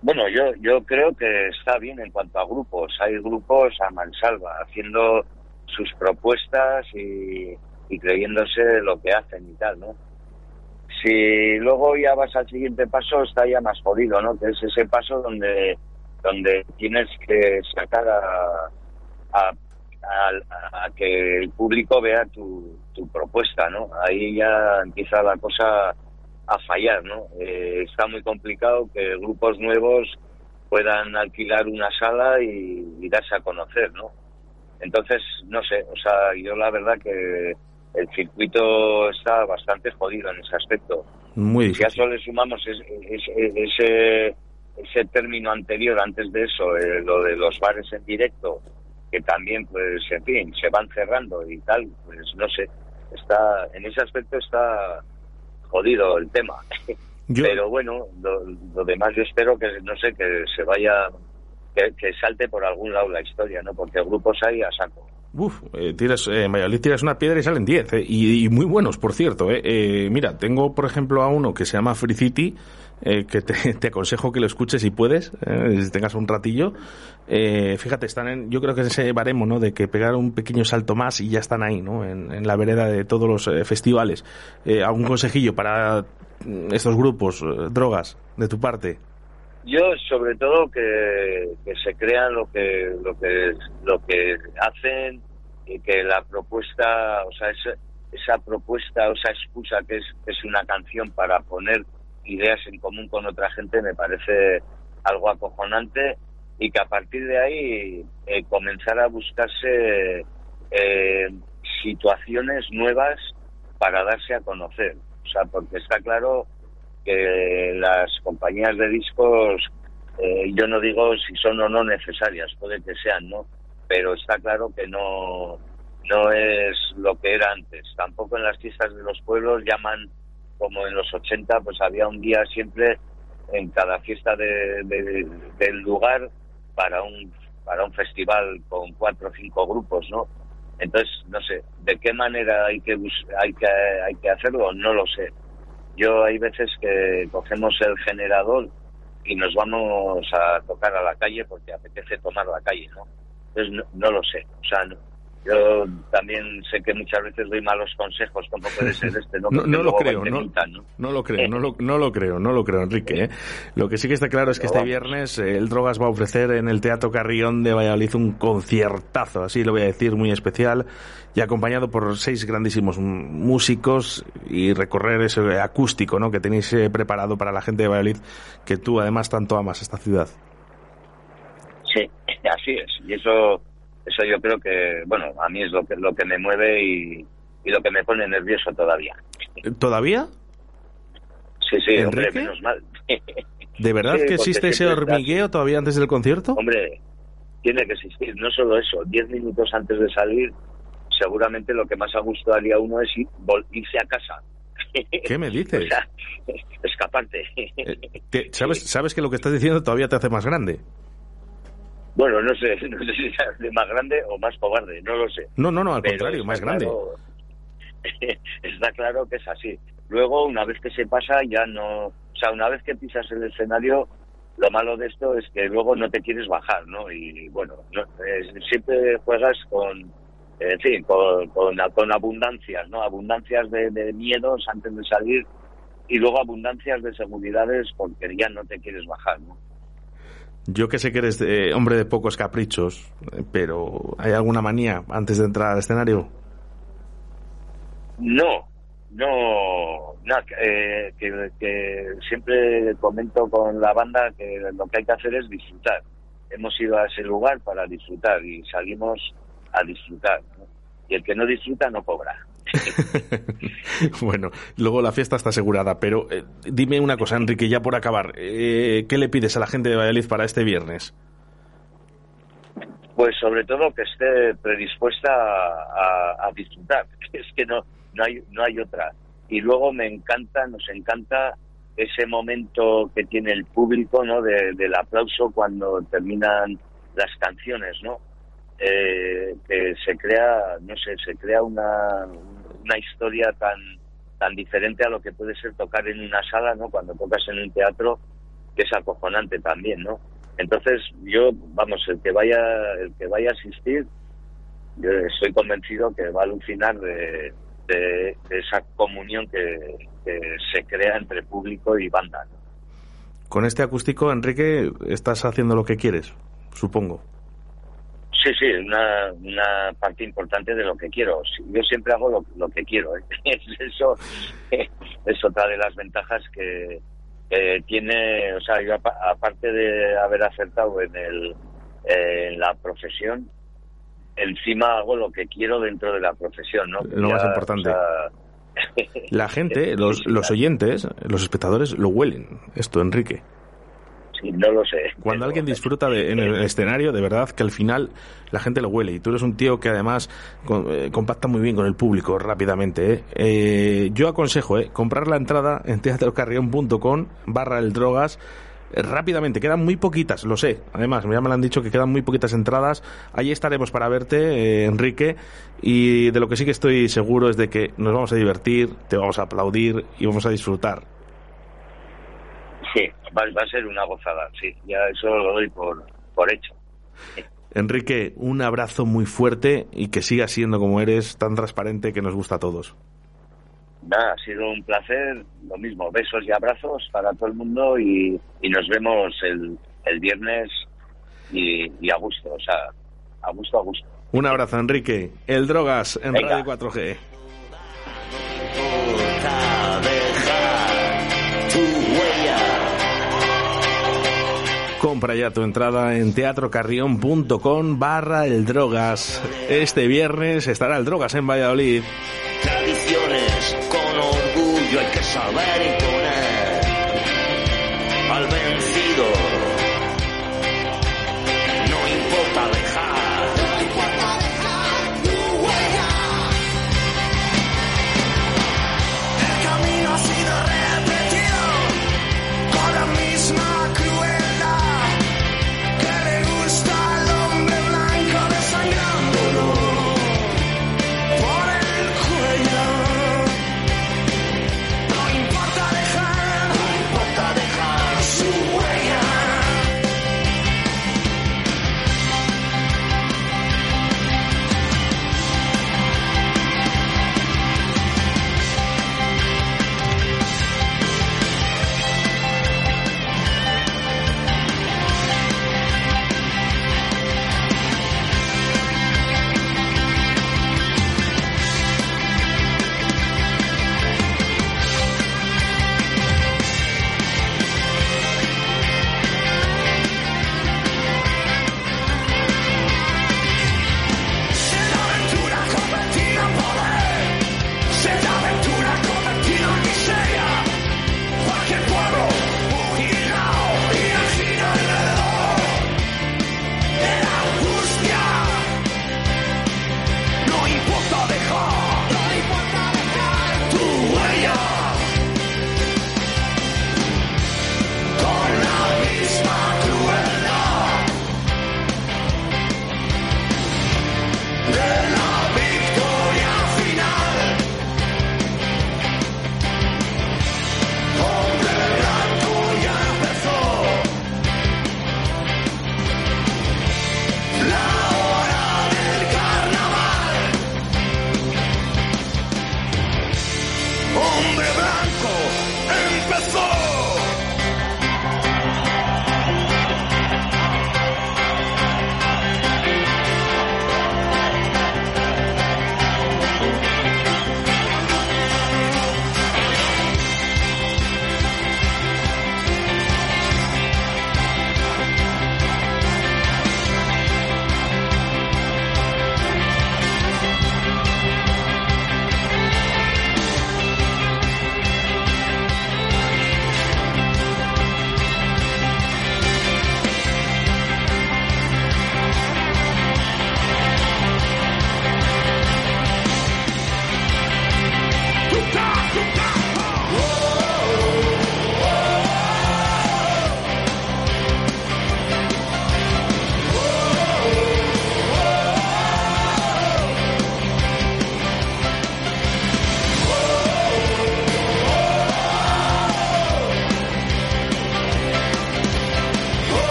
Bueno, yo, yo creo que está bien en cuanto a grupos. Hay grupos a mansalva, haciendo sus propuestas y, y creyéndose lo que hacen y tal, ¿no? Si luego ya vas al siguiente paso está ya más jodido, ¿no? Que es ese paso donde donde tienes que sacar a, a, a, a que el público vea tu, tu, propuesta, ¿no? Ahí ya empieza la cosa a fallar, ¿no? Eh, está muy complicado que grupos nuevos puedan alquilar una sala y, y darse a conocer, ¿no? Entonces, no sé, o sea, yo la verdad que el circuito está bastante jodido en ese aspecto. Muy difícil. Si a eso le sumamos ese, ese, término anterior, antes de eso, eh, lo de los bares en directo que también, pues, en fin, se van cerrando y tal, pues no sé, está, en ese aspecto está jodido el tema. Pero bueno, lo, demás yo espero que, no sé, que se vaya, que, que salte por algún lado la historia, ¿no? Porque grupos hay a saco. Uf, eh, tiras, eh, en Valladolid tiras una piedra y salen 10, eh, y, muy buenos, por cierto. Eh. mira, tengo, por ejemplo, a uno que se llama Free City, que te, aconsejo que lo escuches si puedes, si tengas un ratillo. fíjate, están en, yo creo que es ese baremo, ¿no? De que pegar un pequeño salto más y ya están ahí, ¿no? En, la vereda de todos los festivales. ¿Algún consejillo para mm, estos grupos, drogas, de tu parte? Yo sobre todo que, se crean lo que lo que lo que hacen y que la propuesta o sea esa, esa propuesta o esa excusa que es, es una canción para poner ideas en común con otra gente me parece algo acojonante y que a partir de ahí eh, comenzar a buscarse eh, situaciones nuevas para darse a conocer. O sea porque está claro que las compañías de discos, eh, yo no digo si son o no necesarias, puede que sean, ¿no? Pero está claro que no, no es lo que era antes. Tampoco en las fiestas de los pueblos llaman como en los 80, pues había un día siempre en cada fiesta de, del lugar para un para un festival con cuatro o cinco grupos, ¿no? Entonces, no sé, ¿de qué manera hay que hay que hay que hacerlo? No lo sé yo hay veces que cogemos el generador y nos vamos a tocar a la calle porque apetece tomar la calle, ¿no? Entonces no, lo sé, o sea, yo también sé que muchas veces doy malos consejos, como puede ser este, ¿no? no, lo creo, no, ¿no? lo creo, no lo, no lo creo, no lo creo, Enrique. ¿eh? Lo que sí que está claro es que este viernes eh, el Drogas va a ofrecer en el Teatro Carrión de Valladolid un conciertazo, así lo voy a decir, muy especial, y acompañado por seis grandísimos músicos y recorrer ese acústico ¿no? que tenéis eh, preparado para la gente de Valladolid, que tú además tanto amas esta ciudad. Sí, así es, y eso eso yo creo que, bueno, a mí es lo que, lo que me mueve y, lo que me pone nervioso todavía. ¿Todavía? Sí, sí, hombre, menos mal. ¿De verdad que existe ese hormigueo todavía antes del concierto? Hombre, tiene que existir. No solo eso, diez minutos antes de salir, seguramente lo que más a gusto haría uno es irse a casa. ¿Qué me dices? o sea, escaparte. Eh, ¿sabes, ¿Sabes que lo que estás diciendo todavía te hace más grande? Bueno, no sé, no sé si es de más grande o más cobarde, no lo sé. No, no, no, al contrario, más grande. está claro que es así. Luego, una vez que se pasa, ya no. O sea, una vez que pisas el escenario, lo malo de esto es que luego no te quieres bajar, ¿no? Y bueno, siempre juegas con. En fin, con, con, abundancias, ¿no? Abundancias de, de miedos antes de salir y luego abundancias de seguridades porque ya no te quieres bajar, ¿no? Yo que sé que eres hombre de pocos caprichos, pero ¿hay alguna manía antes de entrar al escenario? No, no, no eh, que, siempre comento con la banda que lo que hay que hacer es disfrutar. Hemos ido a ese lugar para disfrutar y salimos a disfrutar. Y el que no disfruta no cobra. bueno, luego la fiesta está asegurada, pero eh, dime una cosa, Enrique, ya por acabar, eh, ¿qué le pides a la gente de Valladolid para este viernes? Pues sobre todo que esté predispuesta a, disfrutar, es que no, no, hay, no hay otra. Y luego me encanta, nos encanta ese momento que tiene el público, ¿no? del aplauso cuando terminan las canciones, ¿no? Eh, que se crea, no sé, se crea una historia tan tan diferente a lo que puede ser tocar en una sala, ¿no? Cuando tocas en un teatro, que es acojonante también, ¿no? Entonces, yo, vamos, el que vaya, el que vaya a asistir, yo estoy convencido que va a alucinar de, de, esa comunión que, se crea entre público y banda. Con este acústico, Enrique, estás haciendo lo que quieres, supongo. Sí, sí, una, una parte importante de lo que quiero. Yo siempre hago lo, que quiero. ¿eh? Eso es otra de las ventajas que, tiene, o sea, yo aparte de haber acertado en, el, en la profesión, encima hago lo que quiero dentro de la profesión, ¿no? Lo más importante. la gente, los, los oyentes, los espectadores lo huelen, esto, Enrique. Sí, no lo sé. Cuando alguien disfruta de, en el escenario, de verdad que al final la gente lo huele. Y tú eres un tío que además con- eh, compacta muy bien con el público rápidamente. ¿eh? Eh, yo aconsejo ¿eh? comprar la entrada en teatrocarrión.com barra el drogas. eh, Rápidamente, quedan muy poquitas, lo sé. Además, ya me lo han dicho que quedan muy poquitas entradas. Allí estaremos para verte, eh, Enrique. Y de lo que sí que estoy seguro es de que nos vamos a divertir, te vamos a aplaudir y vamos a disfrutar. Sí, va, va a ser una gozada, sí. Ya eso lo doy por, por hecho. Enrique, un abrazo muy fuerte y que sigas siendo como eres, tan transparente que nos gusta a todos. Nada, ha sido un placer, lo mismo, besos y abrazos para todo el mundo y, y nos vemos el, el viernes y, y a gusto, o sea, a gusto, a gusto. Un abrazo, Enrique. El Drogas en Venga. Radio 4G. Compra ya tu entrada en teatrocarrión.com barra el Drogas. Este viernes estará el Drogas en Valladolid. Tradiciones con orgullo hay que saber imponer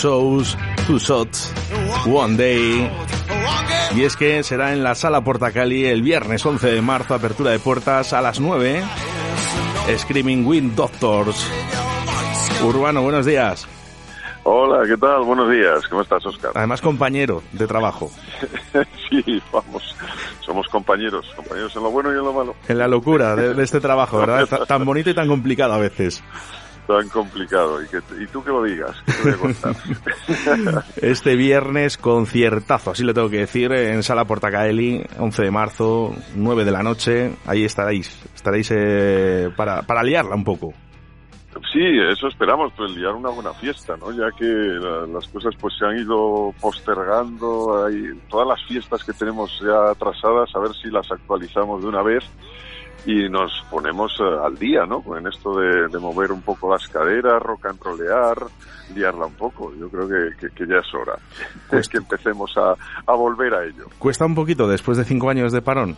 Shows, Two Shots, One Day. Y es que será en la Sala Portacali el viernes 11 de marzo, apertura de puertas a las 9. Screaming Wind Doctors. Urbano, buenos días. Hola, ¿qué tal? Buenos días. ¿Cómo estás, Oscar? Además, compañero de trabajo. sí, vamos. Somos compañeros, compañeros en lo bueno y en lo malo. En la locura de, de este trabajo, ¿verdad? tan bonito y tan complicado a veces tan complicado. Y, que, y tú que lo digas, que te voy a contar. este viernes conciertazo, así lo tengo que decir, en Sala Portacaeli, 11 de marzo, 9 de la noche. Ahí estaréis, estaréis eh, para, para liarla un poco. Sí, eso esperamos, pues liar una buena fiesta, ¿no? Ya que la, las cosas pues se han ido postergando, hay todas las fiestas que tenemos ya atrasadas, a ver si las actualizamos de una vez y nos ponemos uh, al día, ¿no? En esto de, de, mover un poco las caderas, rock and rollear, liarla un poco. Yo creo que, que, que ya es hora es que empecemos a, a, volver a ello. ¿Cuesta un poquito después de cinco años de parón?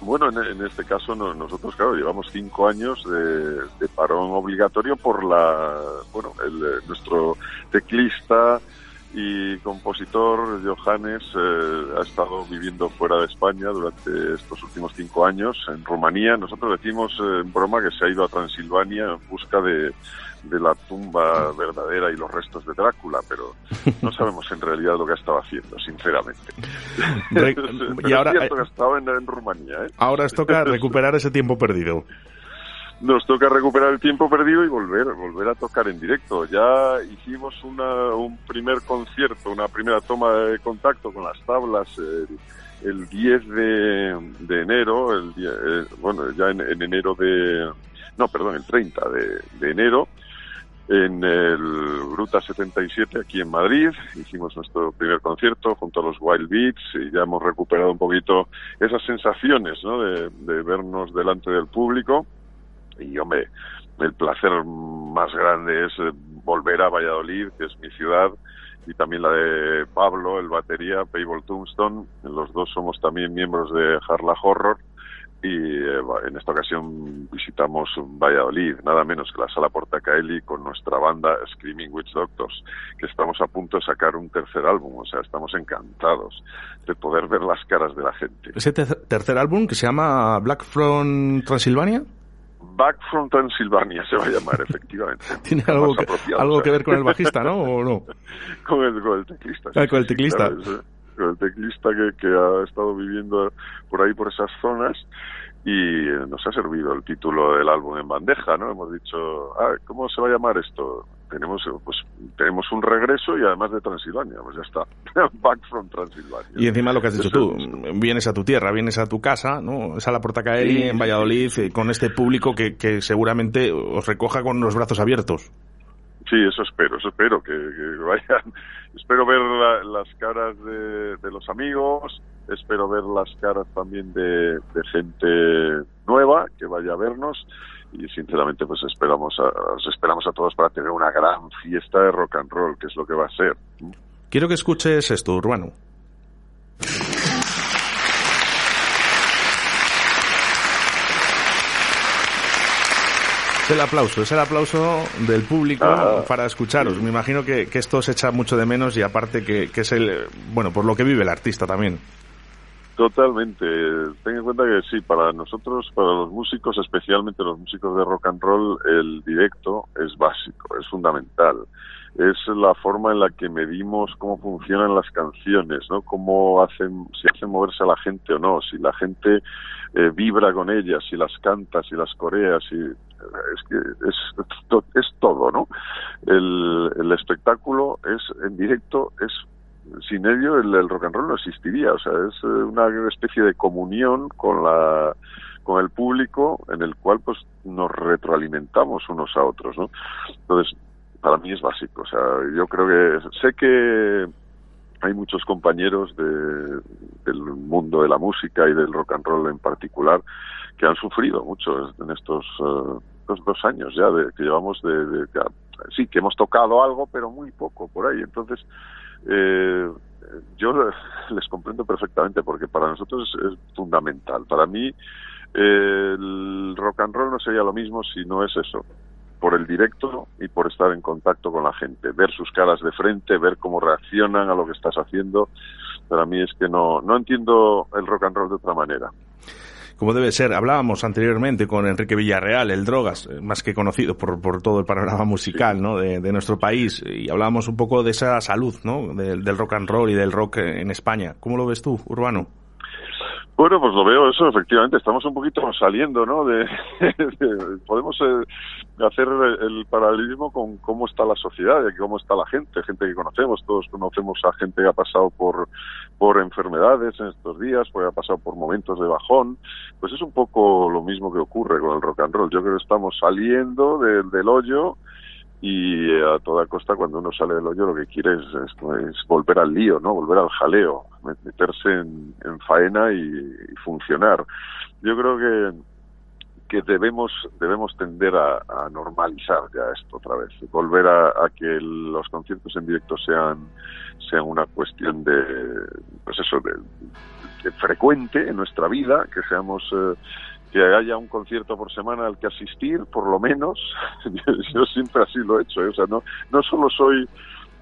Bueno, en, en este caso no, nosotros, claro, llevamos cinco años de, de, parón obligatorio por la, bueno, el, nuestro teclista, y compositor Johannes eh, ha estado viviendo fuera de España durante estos últimos cinco años en Rumanía. Nosotros decimos eh, en broma que se ha ido a Transilvania en busca de, de la tumba verdadera y los restos de Drácula, pero no sabemos en realidad lo que ha estado haciendo, sinceramente. Re y ahora, es cierto que ha estado en, en Rumanía. ¿eh? Ahora os toca recuperar ese tiempo perdido nos toca recuperar el tiempo perdido y volver, volver a tocar en directo. Ya hicimos una, un primer concierto, una primera toma de contacto con las tablas el, el 10 de, enero, el eh, bueno, ya en, en, enero de, no, perdón, el 30 de, de enero, en el Bruta 77 aquí en Madrid. Hicimos nuestro primer concierto junto a los Wild Beats y ya hemos recuperado un poquito esas sensaciones ¿no? de, de vernos delante del público y hombre, el placer más grande es volver a Valladolid, que es mi ciudad, y también la de Pablo, el batería, Payball Tombstone. Los dos somos también miembros de Harla Horror. Y eh, en esta ocasión visitamos Valladolid, nada menos que la Sala Portacaeli con nuestra banda Screaming Witch Doctors, que estamos a punto de sacar un tercer álbum, o sea, estamos encantados de poder ver las caras de la gente. ¿Ese ter tercer álbum que se llama Black From Transilvania? Back from Transilvania se va a llamar, efectivamente. ¿Tiene algo, que, algo que ver con el bajista, no? ¿O no? con, el, con el teclista. Ah, con el teclista. Claro, con el teclista que, que ha estado viviendo por ahí, por esas zonas, y nos ha servido el título del álbum en bandeja, ¿no? Hemos dicho, ah, ¿cómo se va a llamar esto? Tenemos, pues, tenemos un regreso y además de Transilvania, pues ya está. Back from Transilvania. Y encima lo que has dicho tú, vienes a tu tierra, vienes a tu casa, ¿no? Es a la Portacaeli sí, en Valladolid, sí. con este público que, que seguramente os recoja con los brazos abiertos. Sí, eso espero, eso espero, que, que vayan. Espero ver la, las caras de, de, los amigos, espero ver las caras también de, de, gente nueva que vaya a vernos y sinceramente pues esperamos a, os esperamos a todos para tener una gran fiesta de rock and roll, que es lo que va a ser. Quiero que escuches esto, Urbano. Es el aplauso, es el aplauso del público Ah, para escucharos. Me imagino que, que esto se echa mucho de menos y aparte que, que es el, bueno, por lo que vive el artista también. Totalmente. Ten en cuenta que sí, para nosotros, para los músicos, especialmente los músicos de rock and roll, el directo es básico, es fundamental. Es la forma en la que medimos cómo funcionan las canciones, ¿no? Cómo hacen, si hacen moverse a la gente o no, si la gente eh, vibra con ellas, si las canta, si las coreas, si es que es, es todo, ¿no? El, el espectáculo es en directo es sin ello el, el rock and roll no existiría, o sea, es eh, una especie de comunión con la con el público en el cual pues nos retroalimentamos unos a otros, ¿no? Entonces, para mí es básico, o sea, yo creo que sé que hay muchos compañeros de, del mundo de la música y del rock and roll en particular que han sufrido mucho en estos eh, dos, años ya de, que llevamos de- sí que hemos tocado algo pero muy poco por ahí. Entonces eh, yo les comprendo perfectamente porque para nosotros es, fundamental para mí eh, el rock and roll no sería lo mismo si no es eso por el directo y por estar en contacto con la gente, ver sus caras de frente, ver cómo reaccionan a lo que estás haciendo. Para mí es que no, no entiendo el rock and roll de otra manera. Como debe ser, hablábamos anteriormente con Enrique Villarreal, el Drogas, eh, más que conocido por, por todo el panorama musical ¿no? de, de nuestro país, y hablábamos un poco de esa salud ¿no? del, del rock and roll y del rock en España. ¿Cómo lo ves tú, Urbano? Bueno, pues lo veo eso, efectivamente, estamos un poquito saliendo, ¿no? De, de- podemos eh, hacer el paralelismo con cómo está la sociedad y cómo está la gente, gente que conocemos, todos conocemos a gente que ha pasado por, por enfermedades en estos días, pues ha pasado por momentos de bajón, pues es un poco lo mismo que ocurre con el rock and roll. Yo creo que estamos saliendo del- del hoyo y eh, a toda costa cuando uno sale del hoyo lo que quiere es, volver al lío, ¿no? Volver al jaleo, met- meterse en, en faena y, funcionar. Yo creo que que debemos debemos tender a, normalizar ya esto otra vez, volver a, a que los conciertos en directo sean sean una cuestión de pues eso de, de frecuente en nuestra vida, que seamos eh, que haya un concierto por semana al que asistir, por lo menos. yo, siempre así lo he hecho, ¿eh? o sea, no no solo soy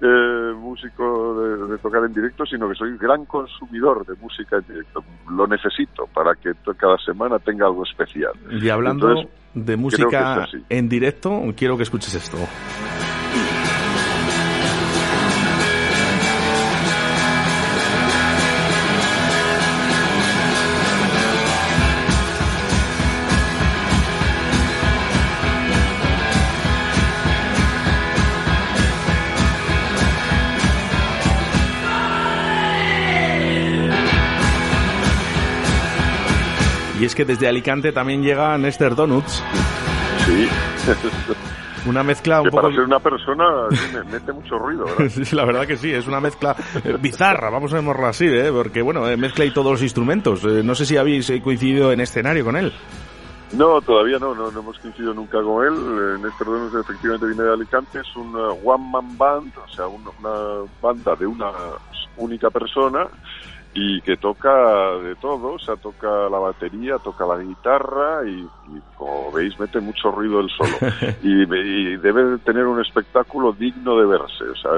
eh, músico de, de tocar en directo, sino que soy gran consumidor de música en directo. Lo necesito para que to- cada semana tenga algo especial. Y hablando Entonces, de música en directo, quiero que escuches esto. Es que desde Alicante también llega Nester Donuts. Sí. Una mezcla un que poco... para ser una persona me mete mucho ruido, ¿verdad? Sí, la verdad que sí, es una mezcla eh, bizarra, vamos a llamarlo así, ¿eh? porque bueno, eh, mezcla y todos los instrumentos. Eh, no sé si habéis coincidido en escenario con él. No, todavía no, no, no hemos coincidido nunca con él. Néstor Donos efectivamente viene de Alicante, es una one man band, o sea, una, una banda de una única persona y que toca de todo, o sea, toca la batería, toca la guitarra y, y como veis mete mucho ruido el solo. Y, y debe de tener un espectáculo digno de verse, o sea,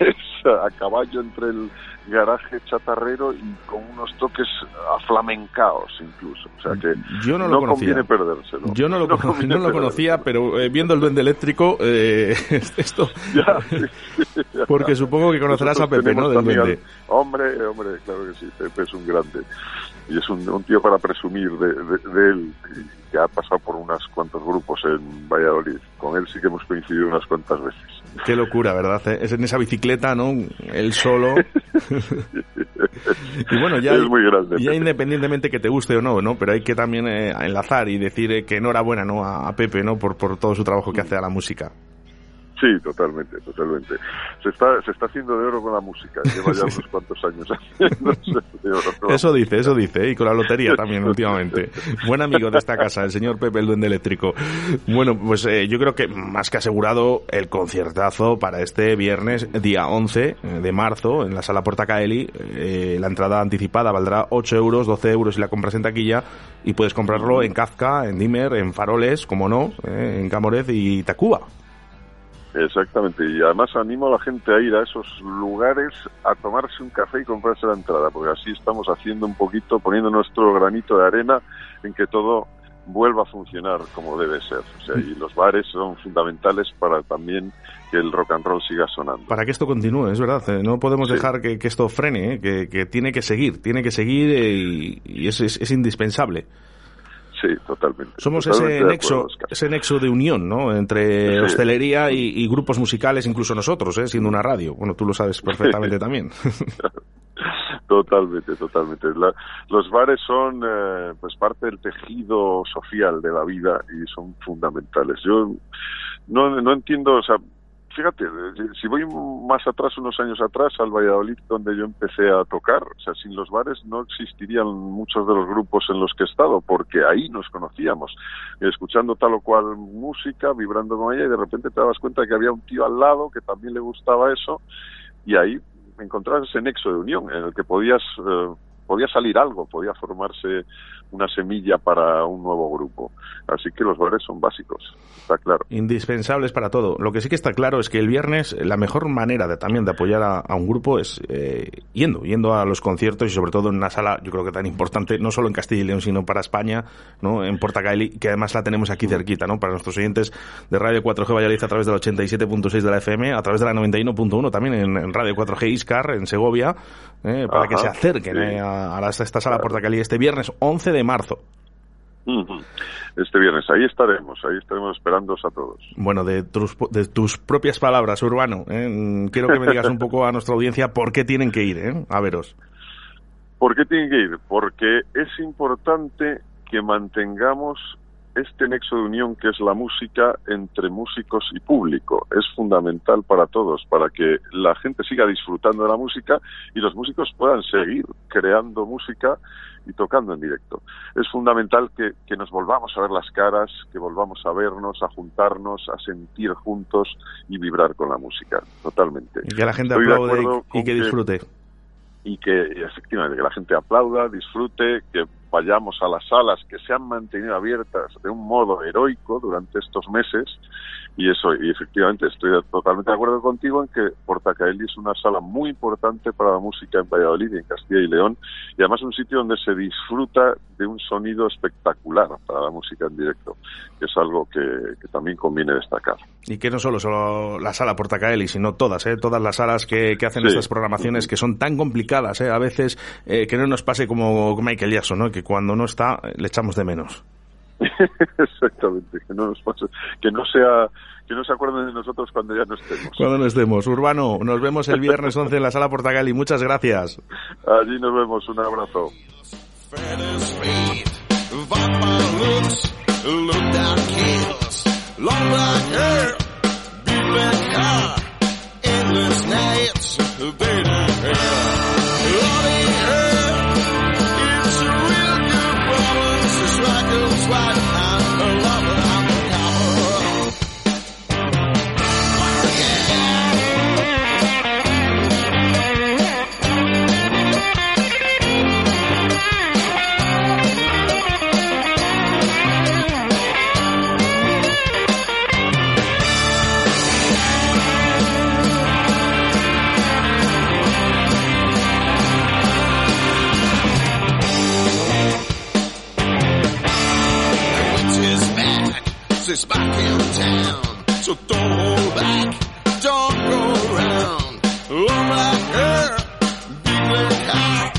es a caballo entre el garaje chatarrero y con unos toques aflamencaos incluso, o sea que Yo no lo conocía. conviene perdérselo. Yo no lo, cono- conviene no lo conocía, pero eh, viendo el duende eléctrico, eh, esto... Ya, Porque supongo que conocerás a Pepe, ¿no? Del duende. Hombre, hombre, claro que sí, Pepe es un grande. Y es un, un tío para presumir de, de- de él, que ha pasado por unos cuantos grupos en Valladolid. Con él sí que hemos coincidido unas cuantas veces. Qué locura, ¿verdad? Eh, Es en esa bicicleta, ¿no? El solo. y bueno, ya, Es muy grande, ya independientemente que te guste o no, ¿no? Pero hay que también eh, enlazar y decir eh, que enhorabuena, ¿no? A, a Pepe, ¿no? Por, por todo su trabajo que hace a la música. Sí, totalmente, totalmente. Se está, se está haciendo de oro con la música. Lleva ya unos cuantos años de oro. Eso dice, eso dice. Y con la lotería también últimamente. Buen amigo de esta casa, el señor Pepe el Duende Eléctrico. Bueno, pues eh, yo creo que más que asegurado el conciertazo para este viernes, día 11 de marzo, en la sala Portacaeli. Eh, la entrada anticipada valdrá 8 euros, 12 euros si la compras en taquilla. Y puedes comprarlo en Kafka, en Dimmer, en Faroles, como no, eh, en Camorez y Tacuba. Exactamente, y además animo a la gente a ir a esos lugares a tomarse un café y comprarse la entrada, porque así estamos haciendo un poquito, poniendo nuestro granito de arena en que todo vuelva a funcionar como debe ser. O sea, y los bares son fundamentales para también que el rock and roll siga sonando. Para que esto continúe, es verdad. eh, No podemos dejar que, que esto frene, eh, que, que tiene que seguir, tiene que seguir eh, y, y es, es, es indispensable. Sí, totalmente. Somos Totalmente ese nexo, ese nexo de unión, ¿no? Entre Sí. hostelería y, y grupos musicales, incluso nosotros, ¿eh? siendo una radio. Bueno, tú lo sabes perfectamente también. Totalmente, totalmente. La- los bares son eh, pues parte del tejido social de la vida y son fundamentales. Yo no, no entiendo, o sea, fíjate, eh, si voy más atrás, unos años atrás, al Valladolid, donde yo empecé a tocar, o sea, sin los bares no existirían muchos de los grupos en los que he estado, porque ahí nos conocíamos, escuchando tal o cual música, vibrando con ella, y de repente te dabas cuenta que había un tío al lado que también le gustaba eso, y ahí encontrabas ese nexo de unión en el que podías eh, podía salir algo, podía formarse una semilla para un nuevo grupo. Así que los bares son básicos, está claro. Indispensables para todo. Lo que sí que está claro es que el viernes la mejor manera de también de apoyar a, a un grupo es eh, yendo, yendo a los conciertos y sobre todo en una sala, yo creo que tan importante, no solo en Castilla y León, sino para España, ¿no? En Portacaeli, que además la tenemos aquí cerquita, ¿no? Para nuestros oyentes de Radio 4G Valladolid a través del 87.6 de la FM, a través de la 91.1 también en, en Radio 4G Iscar, en Segovia, ¿eh? para Ajá, que se acerquen sí. eh, a, a la- a esta sala Portacaeli este viernes 11 de marzo. Este viernes, ahí estaremos, ahí estaremos esperándoos a todos. Bueno, de tus, de tus propias palabras, Urbano, ¿eh? quiero que me digas un poco a nuestra audiencia por qué tienen que ir ¿eh? a veros. ¿Por qué tienen que ir? Porque es importante que mantengamos este nexo de unión que es la música entre músicos y público. Es fundamental para todos, para que la gente siga disfrutando de la música y los músicos puedan seguir creando música y tocando en directo. Es fundamental que, que nos volvamos a ver las caras, que volvamos a vernos, a juntarnos, a sentir juntos y vibrar con la música. Totalmente. Y que la gente Estoy aplaude y que disfrute. y que efectivamente que la gente aplauda, disfrute, que vayamos a las salas que se han mantenido abiertas de un modo heroico durante estos meses y eso y efectivamente estoy totalmente de acuerdo contigo en que Portacaeli es una sala muy importante para la música en Valladolid y en Castilla y León y además un sitio donde se disfruta de un sonido espectacular para la música en directo que es algo que, que también conviene destacar. Y que no solo, solo la sala Portacaeli, sino todas, ¿eh? todas las salas que, que hacen Sí. estas programaciones que son tan complicadas, ¿eh? a veces eh, que no nos pase como Michael Jackson, ¿no? Cuando no está eh, le echamos de menos. Exactamente, que no nos pase, que no sea que no se acuerden de nosotros cuando ya no estemos. Cuando no estemos. Urbano, nos vemos el viernes 11 en la sala Portacaeli. Muchas gracias. Allí nos vemos, un abrazo. goes right. I'm she's back in town. So don't hold back, don't go around. Long black hair, big black eye,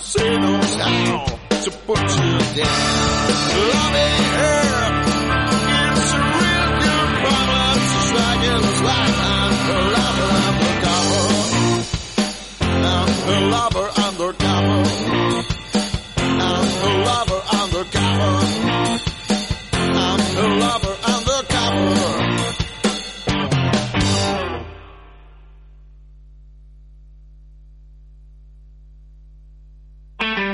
she knows how to put you down. Loving her, it's a real good problem. She's like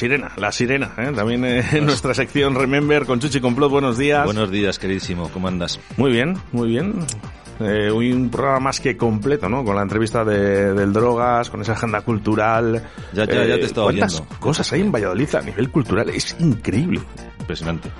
Sirena, la sirena, ¿eh? también eh, en nuestra sección Remember con Chuchi Complot. Buenos días. Buenos días, queridísimo. ¿Cómo andas? Muy bien, muy bien. Eh, un programa más que completo, ¿no? Con la entrevista de, del Drogas, con esa agenda cultural. Ya, ya, ya te estaba ¿Cuántas oyendo. cosas hay en Valladolid a nivel cultural? Es increíble. Impresionante.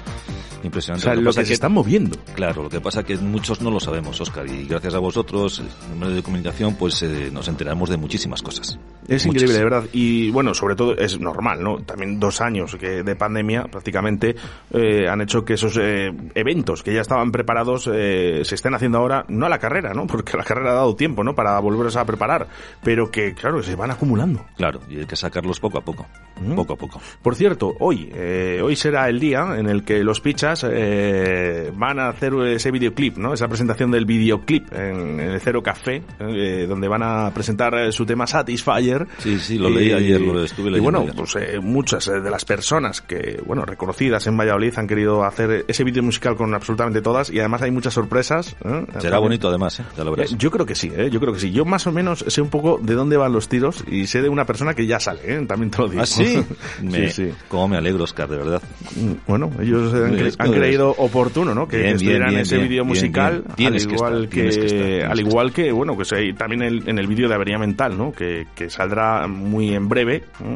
Impresionante. O sea, lo pasa que se están moviendo. Claro, lo que pasa es que muchos no lo sabemos, Oscar, y gracias a vosotros, en medios de comunicación, pues eh, nos enteramos de muchísimas cosas. Es Muchas. increíble, de verdad. Y bueno, sobre todo es normal, ¿no? También dos años que de pandemia prácticamente eh, han hecho que esos eh, eventos que ya estaban preparados eh, se estén haciendo ahora, no a la carrera, ¿no? Porque la carrera ha dado tiempo, ¿no? Para volverse a preparar. Pero que, claro, se van acumulando. Claro, y hay que sacarlos poco a poco. Mm. Poco a poco. Por cierto, hoy, eh, hoy será el día en el que los pichas eh, van a hacer ese videoclip, ¿no? Esa presentación del videoclip en, en el Cero Café, eh, donde van a presentar eh, su tema Satisfyer. Sí, sí, lo leí ayer, lo estuve Y leyendo bueno, ayer. pues eh, muchas de las personas que, bueno, reconocidas en Valladolid han querido hacer ese vídeo musical con absolutamente todas y además hay muchas sorpresas. Será bonito además, ya lo verás. Yo creo que sí, yo creo que sí. Yo más o menos sé un poco de dónde van los tiros y sé de una persona que ya sale, también te lo digo. ¿Ah, sí? Me, sí, sí. Cómo me alegro, Oscar, de verdad. Mm, Bueno, ellos han, cre- han creído oportuno, ¿no? Que Bien, estuvieran bien, ese vídeo musical, al que igual estar, que estar, tienes al que igual que, bueno, ahí también el- en el vídeo de Avería Mental, ¿no? Que, que saldrá muy en breve. ¿no?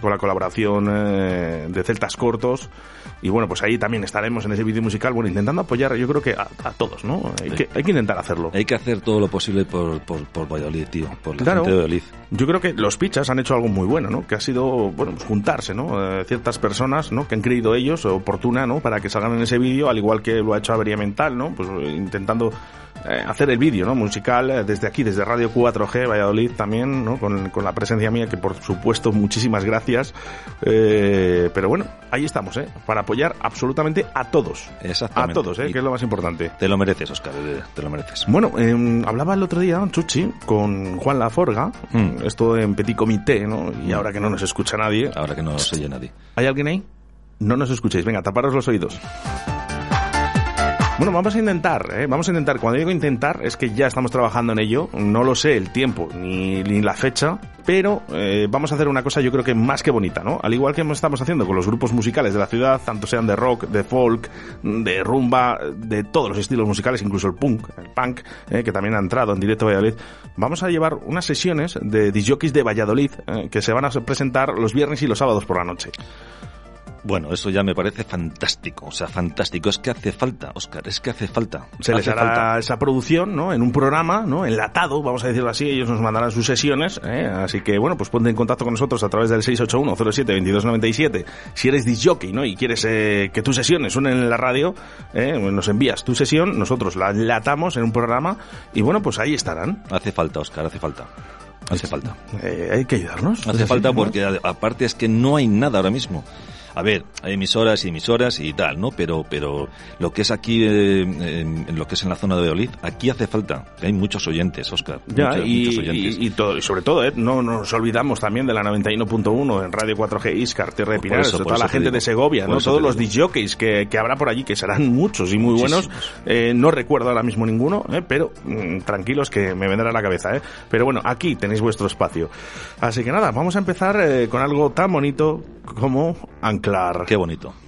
Con la colaboración eh, de Celtas Cortos y bueno pues ahí también estaremos en ese vídeo musical bueno intentando apoyar yo creo que a, a todos no hay que, hay que intentar hacerlo Hay que hacer todo lo posible por, por, por Valladolid, tío. Por la Claro. gente de Valladolid. Yo creo que los pichas han hecho algo muy bueno, ¿no? Que ha sido, bueno, pues juntarse, ¿no? Eh, ciertas personas, ¿no? Que han creído ellos oportuna, ¿no? Para que salgan en ese vídeo, al igual que lo ha hecho Avería Mental, ¿no? Pues eh, intentando eh, hacer el vídeo, ¿no? Musical eh, desde aquí, desde Radio 4G, Valladolid también, ¿no? Con, con la presencia mía, que por supuesto muchísimas gracias. Eh, pero bueno, ahí estamos, ¿eh? Para apoyar absolutamente a todos. Exactamente. A todos, ¿eh? Que es lo más importante. Te lo mereces, Oscar, eh, te lo mereces. Bueno, hablaba el otro día, Chuchi, con Juan Laforga, Mm. esto en Petit Comité, ¿no? Y ahora que no nos escucha nadie. Ahora que no se oye nadie. ¿Hay alguien ahí? No nos escuchéis, venga, taparos los oídos. Bueno, vamos a intentar, ¿eh? vamos a intentar. Cuando digo intentar, es que ya estamos trabajando en ello. No lo sé el tiempo ni, ni la fecha, pero eh, vamos a hacer una cosa yo creo que más que bonita, ¿no? Al igual que estamos haciendo con los grupos musicales de la ciudad, tanto sean de rock, de folk, de rumba, de todos los estilos musicales, incluso el punk, el punk, eh, que también ha entrado en directo a Valladolid. Vamos a llevar unas sesiones de disjockeys de Valladolid eh, que se van a presentar los viernes y los sábados por la noche. Bueno, eso ya me parece fantástico, o sea, fantástico. Es que hace falta, Oscar, es que hace falta. Se les hará falta. esa producción, ¿no? En un programa, ¿no? Enlatado, vamos a decirlo así. Ellos nos mandarán sus sesiones, ¿eh? Así que, bueno, pues ponte en contacto con nosotros a través del 681-07-2297. Si eres disjockey, ¿no? Y quieres eh, que tus sesiones suenen en la radio, ¿eh? nos envías tu sesión, nosotros la enlatamos en un programa y, bueno, pues ahí estarán. Hace falta, Oscar, hace falta. Hace falta. Eh, hay que ayudarnos. Hace falta porque aparte es que no hay nada ahora mismo. A ver, hay emisoras y emisoras y tal, ¿no? Pero, pero lo que es aquí, eh, en, lo que es en la zona de Valladolid, aquí hace falta. Hay muchos oyentes, Oscar. Ya, muchos, y, muchos oyentes. y- y todo, y sobre todo, ¿eh? no nos olvidamos también de la 91.1 en Radio 4G Iscar, Tierra de Pinares, eso, toda la gente digo. de Segovia, ¿no? todos los disjockeys que, que habrá por allí, que serán muchos y muy buenos. Eh, no recuerdo ahora mismo ninguno, ¿eh? pero mm, tranquilos que me vendrá a la cabeza. ¿eh? Pero bueno, aquí tenéis vuestro espacio. Así que nada, vamos a empezar eh, con algo tan bonito como anclar. Qué bonito.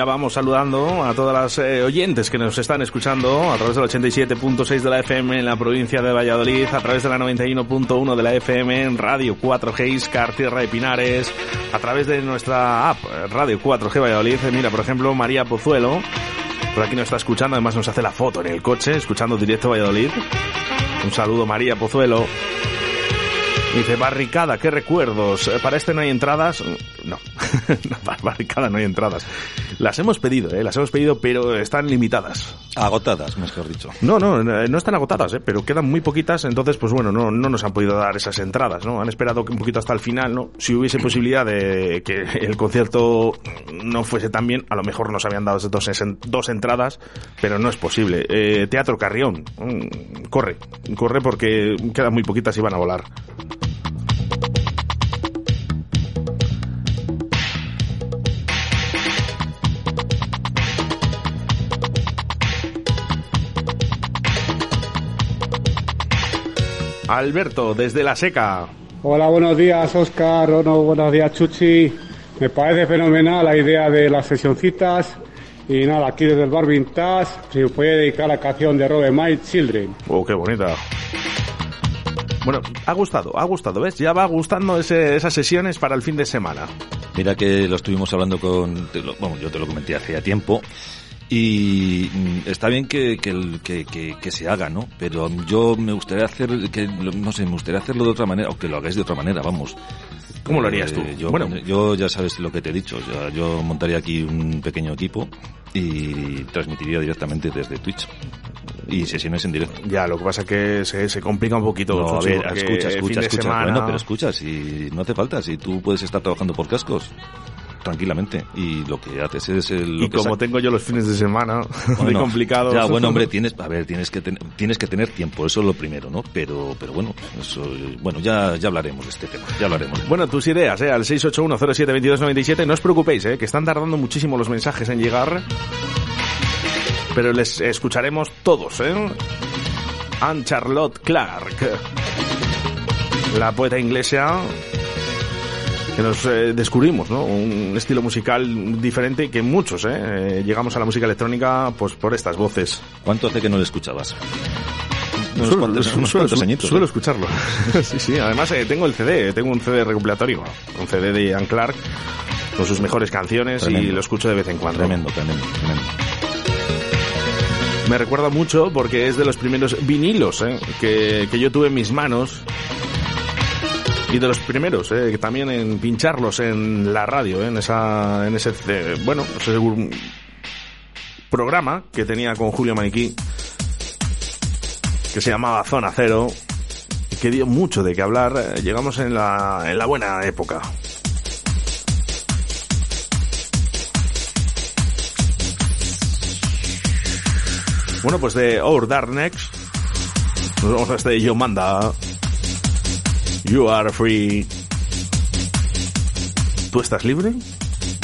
Ya vamos saludando a todas las eh, oyentes que nos están escuchando a través del 87.6 de la FM en la provincia de Valladolid, a través de la 91.1 de la FM en Radio 4G Iscar, Tierra de Pinares, a través de nuestra app eh, Radio 4G Valladolid. Eh, Mira, por ejemplo, María Pozuelo, por aquí nos está escuchando, además nos hace la foto en el coche, escuchando directo Valladolid. Un saludo, María Pozuelo. Dice, barricada, qué recuerdos. Eh, Para este no hay entradas. No. Una barricada, no hay entradas. Las hemos pedido, ¿eh? Las hemos pedido, pero están limitadas. Agotadas, mejor dicho. No, no, no están agotadas, ¿eh? Pero quedan muy poquitas, entonces, pues bueno, no, no nos han podido dar esas entradas, ¿no? Han esperado un poquito hasta el final, ¿no? Si hubiese posibilidad de que el concierto no fuese tan bien, a lo mejor nos habían dado dos, dos entradas, pero no es posible. Eh, Teatro Carrión, mm, corre, corre porque quedan muy poquitas y van a volar. Alberto, desde La Seca. Hola, buenos días, Oscar. no, buenos días, Chuchi. Me parece fenomenal la idea de las sesioncitas. Y nada, aquí desde el Bar Vintage se puede dedicar la canción de Robert My Children. Oh, qué bonita. Bueno, ha gustado, ha gustado, ¿ves? Ya va gustando ese, esas sesiones para el fin de semana. Mira que lo estuvimos hablando con... Bueno, yo te lo comenté hace ya tiempo. Y mm, está bien que, que, que, que, se haga, ¿no? Pero yo me gustaría hacer, que no sé, me gustaría hacerlo de otra manera, o que lo hagáis de otra manera, vamos. ¿Cómo lo harías tú? Eh, yo, bueno, yo ya sabes lo que te he dicho. Yo, yo montaría aquí un pequeño equipo y transmitiría directamente desde Twitch y sesiones en directo. Ya, lo que pasa es que se, se complica un poquito. No, a ver, escucha, escucha, escucha. Bueno, pero escucha, si no hace falta, si tú puedes estar trabajando por cascos tranquilamente. Y lo que haces es el, y como tengo yo los fines de semana muy complicados ya bueno hombre tienes a ver tienes que tienes que tener tiempo eso es lo primero no pero pero bueno eso bueno ya ya hablaremos de este tema ya hablaremos. Bueno tus ideas eh al 681072297 no os preocupéis eh que están tardando muchísimo los mensajes en llegar pero les escucharemos todos eh. Anne Charlotte Clark la poeta inglesa que nos eh, descubrimos, ¿no? Un estilo musical diferente que muchos, ¿eh? ¿eh? Llegamos a la música electrónica pues por estas voces. ¿Cuánto hace que no le escuchabas? Unos suelo, cuantos, suelo, suelo, escucharlo. sí, sí. Además eh, tengo el CD, tengo un CD recopilatorio, un CD de Ian Clark con sus mejores canciones y lo escucho de vez en cuando. Tremendo, tremendo, tremendo. Me recuerda mucho porque es de los primeros vinilos ¿eh? que, que yo tuve en mis manos y de los primeros, eh, también en pincharlos en la radio, eh, en esa, en ese, eh, bueno, programa que tenía con Julio Maniquí, que se llamaba Zona Cero, que dio mucho de qué hablar. Eh, llegamos en la, en la buena época. Bueno, pues de Our Dark Next, nos vamos a este Yo Manda. You are free. ¿Tú estás libre?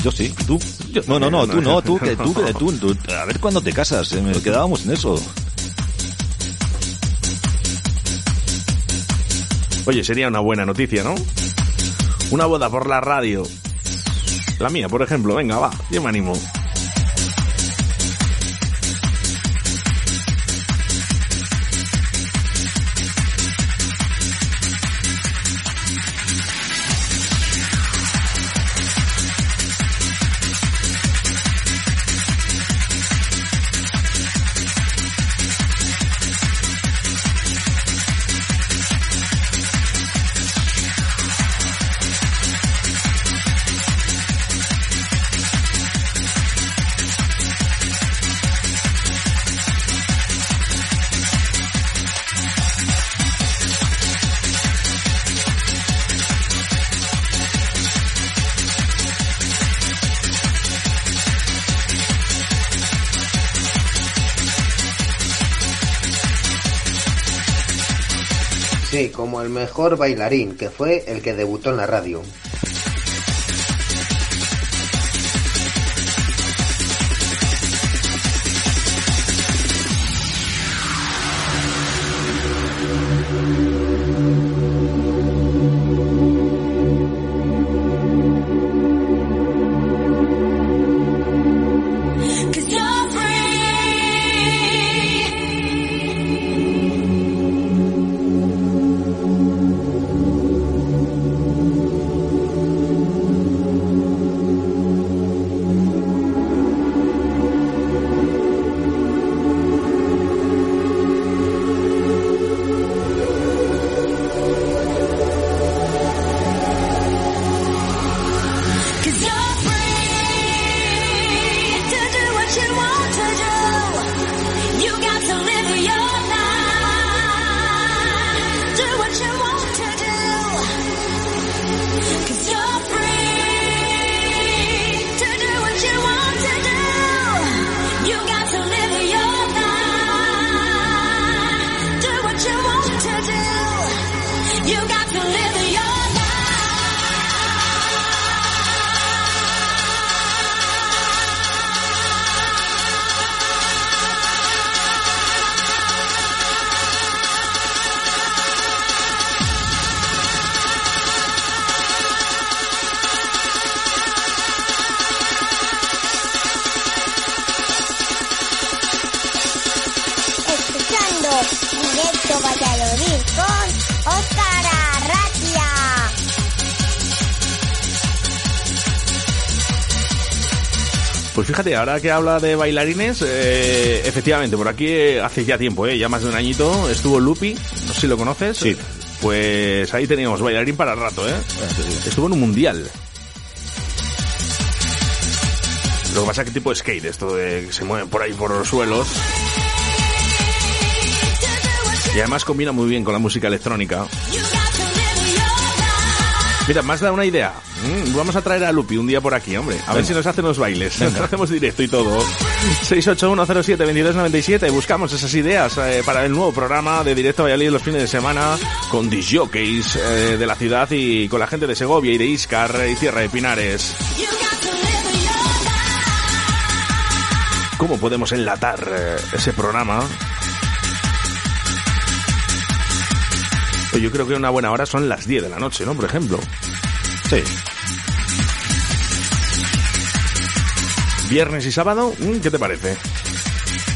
Yo sí, tú. no, no, no, tú no, tú, que tú, que tú, tú, A ver cuándo te casas, eh, me quedábamos en eso. Oye, sería una buena noticia, ¿no? Una boda por la radio. La mía, por ejemplo, venga, va, yo me animo. Como el mejor bailarín, que fue el que debutó en la radio. You got to live. Pues fíjate, ahora que habla de bailarines, eh, efectivamente, por aquí eh, hace ya tiempo, eh, ya más de un añito, estuvo Lupi, no sé si lo conoces. Sí. Pues ahí teníamos bailarín para rato, ¿eh? Estuvo en un mundial. Lo que pasa es que tipo skate, esto de que se mueven por ahí por los suelos. Y además combina muy bien con la música electrónica. Mira, has dado una idea. Mm, vamos a traer a Lupi un día por aquí, hombre. A ver si nos hacen los bailes. Hacemos directo y todo. 681072297. Buscamos esas ideas eh, para el nuevo programa de Directo Valladolid los fines de semana con disjockeys eh, de la ciudad y con la gente de Segovia y de Iscar y Tierra de Pinares. ¿Cómo podemos enlatar eh, ese programa? Yo creo que una buena hora son las 10 de la noche, ¿no? Por ejemplo. Sí. Viernes y sábado, mm, ¿qué te parece?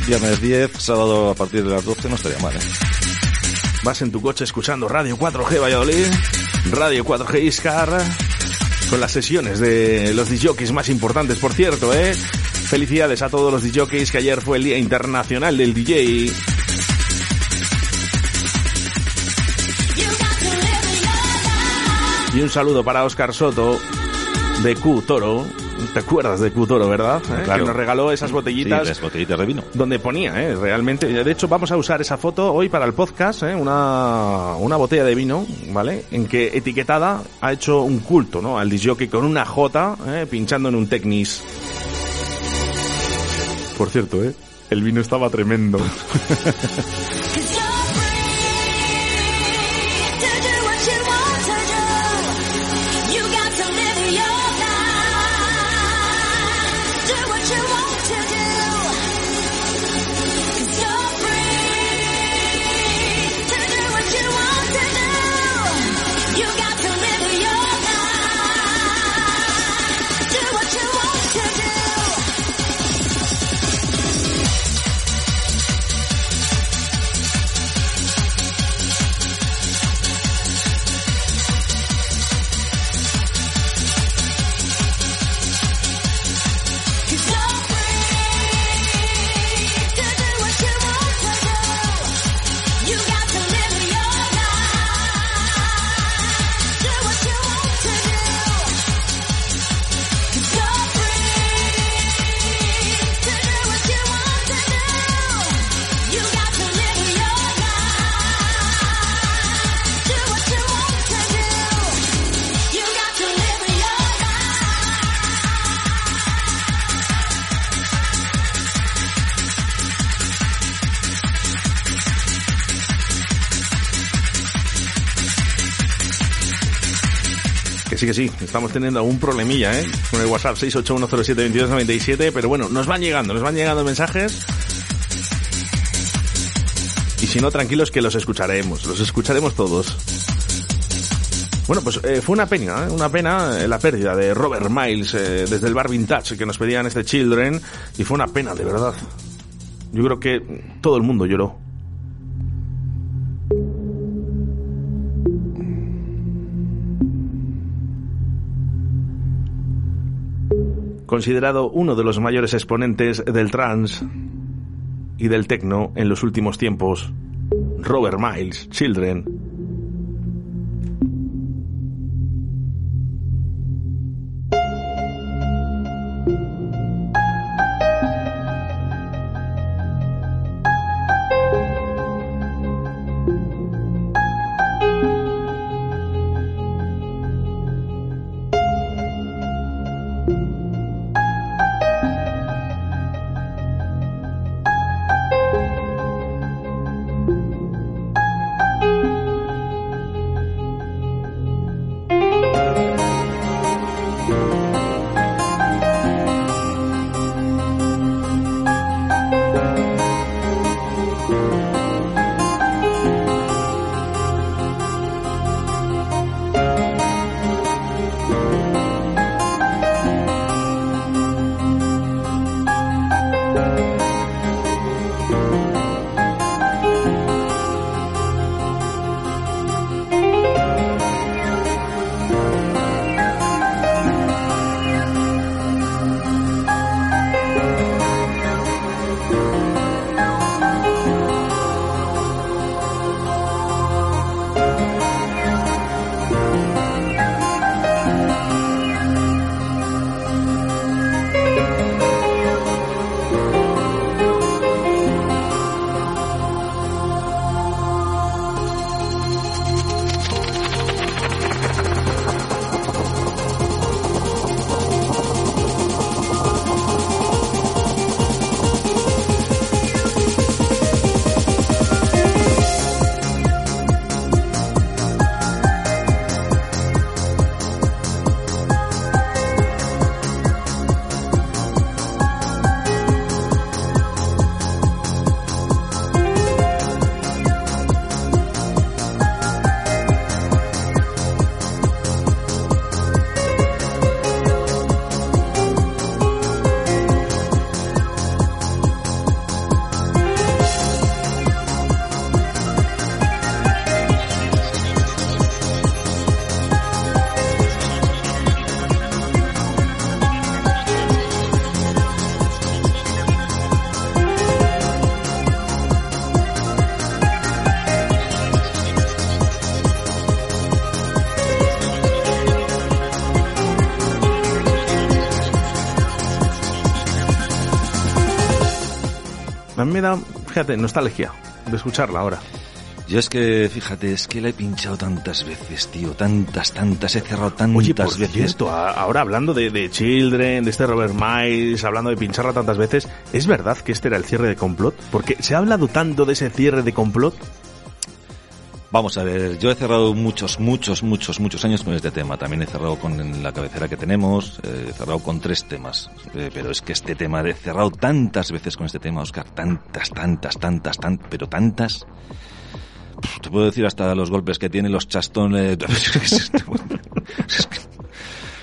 Viernes 10, sábado a partir de las 12 no estaría mal, ¿eh? Vas en tu coche escuchando Radio 4G Valladolid, Radio 4G Iscar, con las sesiones de los DJs más importantes, por cierto, ¿eh? Felicidades a todos los DJs que ayer fue el Día Internacional del DJ. Y un saludo para Oscar Soto de Q Toro. ¿Te acuerdas de Q Toro, verdad? ¿Eh? Claro. Que nos regaló esas botellitas Sí, las botellitas de vino. donde ponía, ¿eh? realmente. De hecho, vamos a usar esa foto hoy para el podcast, ¿eh? una, una botella de vino, ¿vale? En que etiquetada ha hecho un culto, ¿no? Al disjockey con una J, ¿eh? pinchando en un Technis. Por cierto, ¿eh? El vino estaba tremendo. Que sí, estamos teniendo algún problemilla, ¿eh? Con el WhatsApp 681072297, pero bueno, nos van llegando, nos van llegando mensajes. Y si no, tranquilos que los escucharemos, los escucharemos todos. Bueno, pues eh, fue una pena, ¿eh? una pena eh, la pérdida de Robert Miles desde el bar Vintage que nos pedían este Children y fue una pena, de verdad. Yo creo que todo el mundo lloró. Considerado uno de los mayores exponentes del trance y del techno en los últimos tiempos, Robert Miles, Children, me da, fíjate, nostalgia de escucharla ahora. Yo es que, fíjate, es que la he pinchado tantas veces, tío, tantas, tantas, he cerrado tantas Oye, por veces. cierto, ahora hablando de, de Children, de este Robert Miles, hablando de pincharla tantas veces, ¿es verdad que este era el cierre de complot? Porque se ha hablado tanto de ese cierre de complot. Vamos a ver, yo he cerrado muchos, muchos, muchos, muchos años con este tema. También he cerrado con la cabecera que tenemos, eh, he cerrado con tres temas. Eh, pero es que este tema, he cerrado tantas veces con este tema, Oscar, tantas, tantas, tantas, tantas, pero tantas. Te puedo decir hasta los golpes que tiene, los chastones. Es que,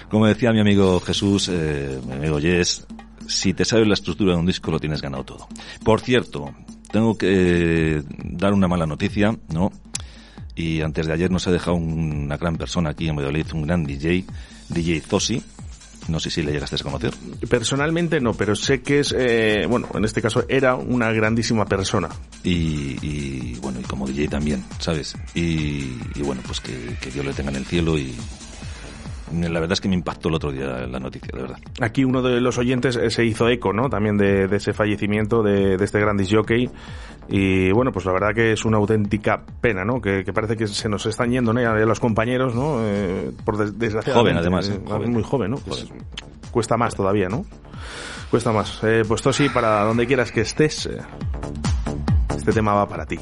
Como decía mi amigo Jesús, eh, mi amigo Jess, si te sabes la estructura de un disco lo tienes ganado todo. Por cierto, tengo que dar una mala noticia, ¿no? Y antes de ayer nos ha dejado una gran persona aquí en Valladolid, un gran DJ, DJ Zosi. No sé si le llegaste a conocer. Personalmente no, pero sé que es, eh, bueno, en este caso era una grandísima persona. Y, y, bueno, y como DJ también, ¿sabes? Y, y bueno, pues que, que Dios le tenga en el cielo y la verdad es que me impactó el otro día la noticia, de verdad. Aquí uno de los oyentes eh, se hizo eco, ¿no? También de, de ese fallecimiento de, de este gran disc jockey. Y bueno, pues la verdad que es una auténtica pena, ¿no? Que, que parece que se nos están yendo, ¿no? Ya los compañeros, ¿no? Eh, por des- desgraciadamente. Joven, además, ¿eh? Eh, Joven. Muy joven, ¿no? Pues cuesta más todavía, ¿no? Cuesta más. Eh, pues Tosi, para donde quieras que estés, eh, este tema va para ti.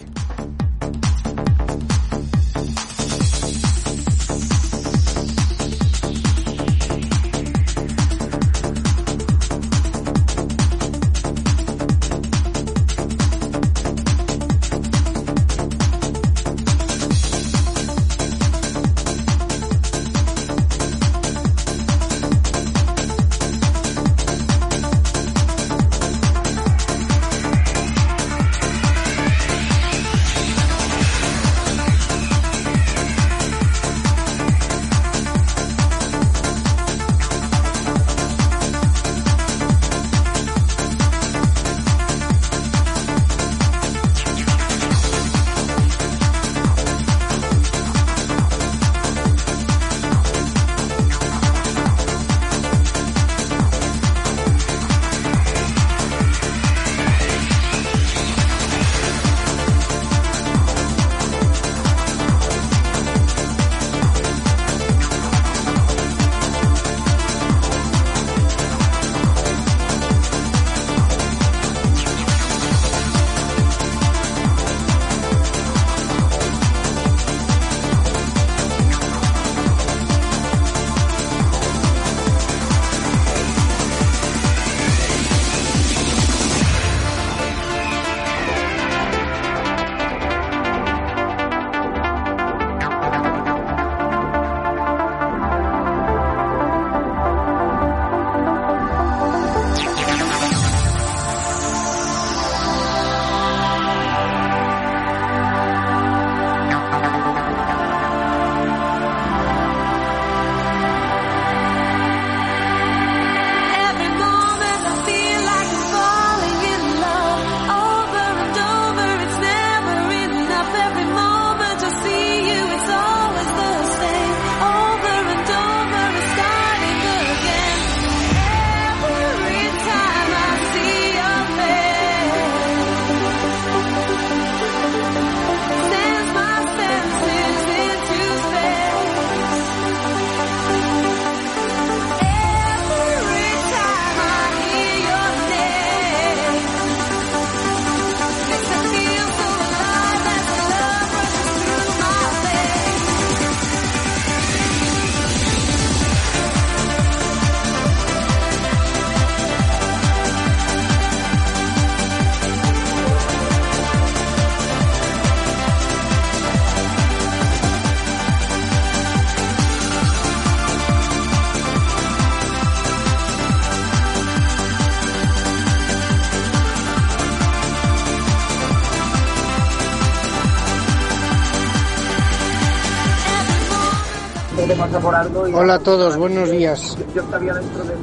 Hola a todos, buenos días.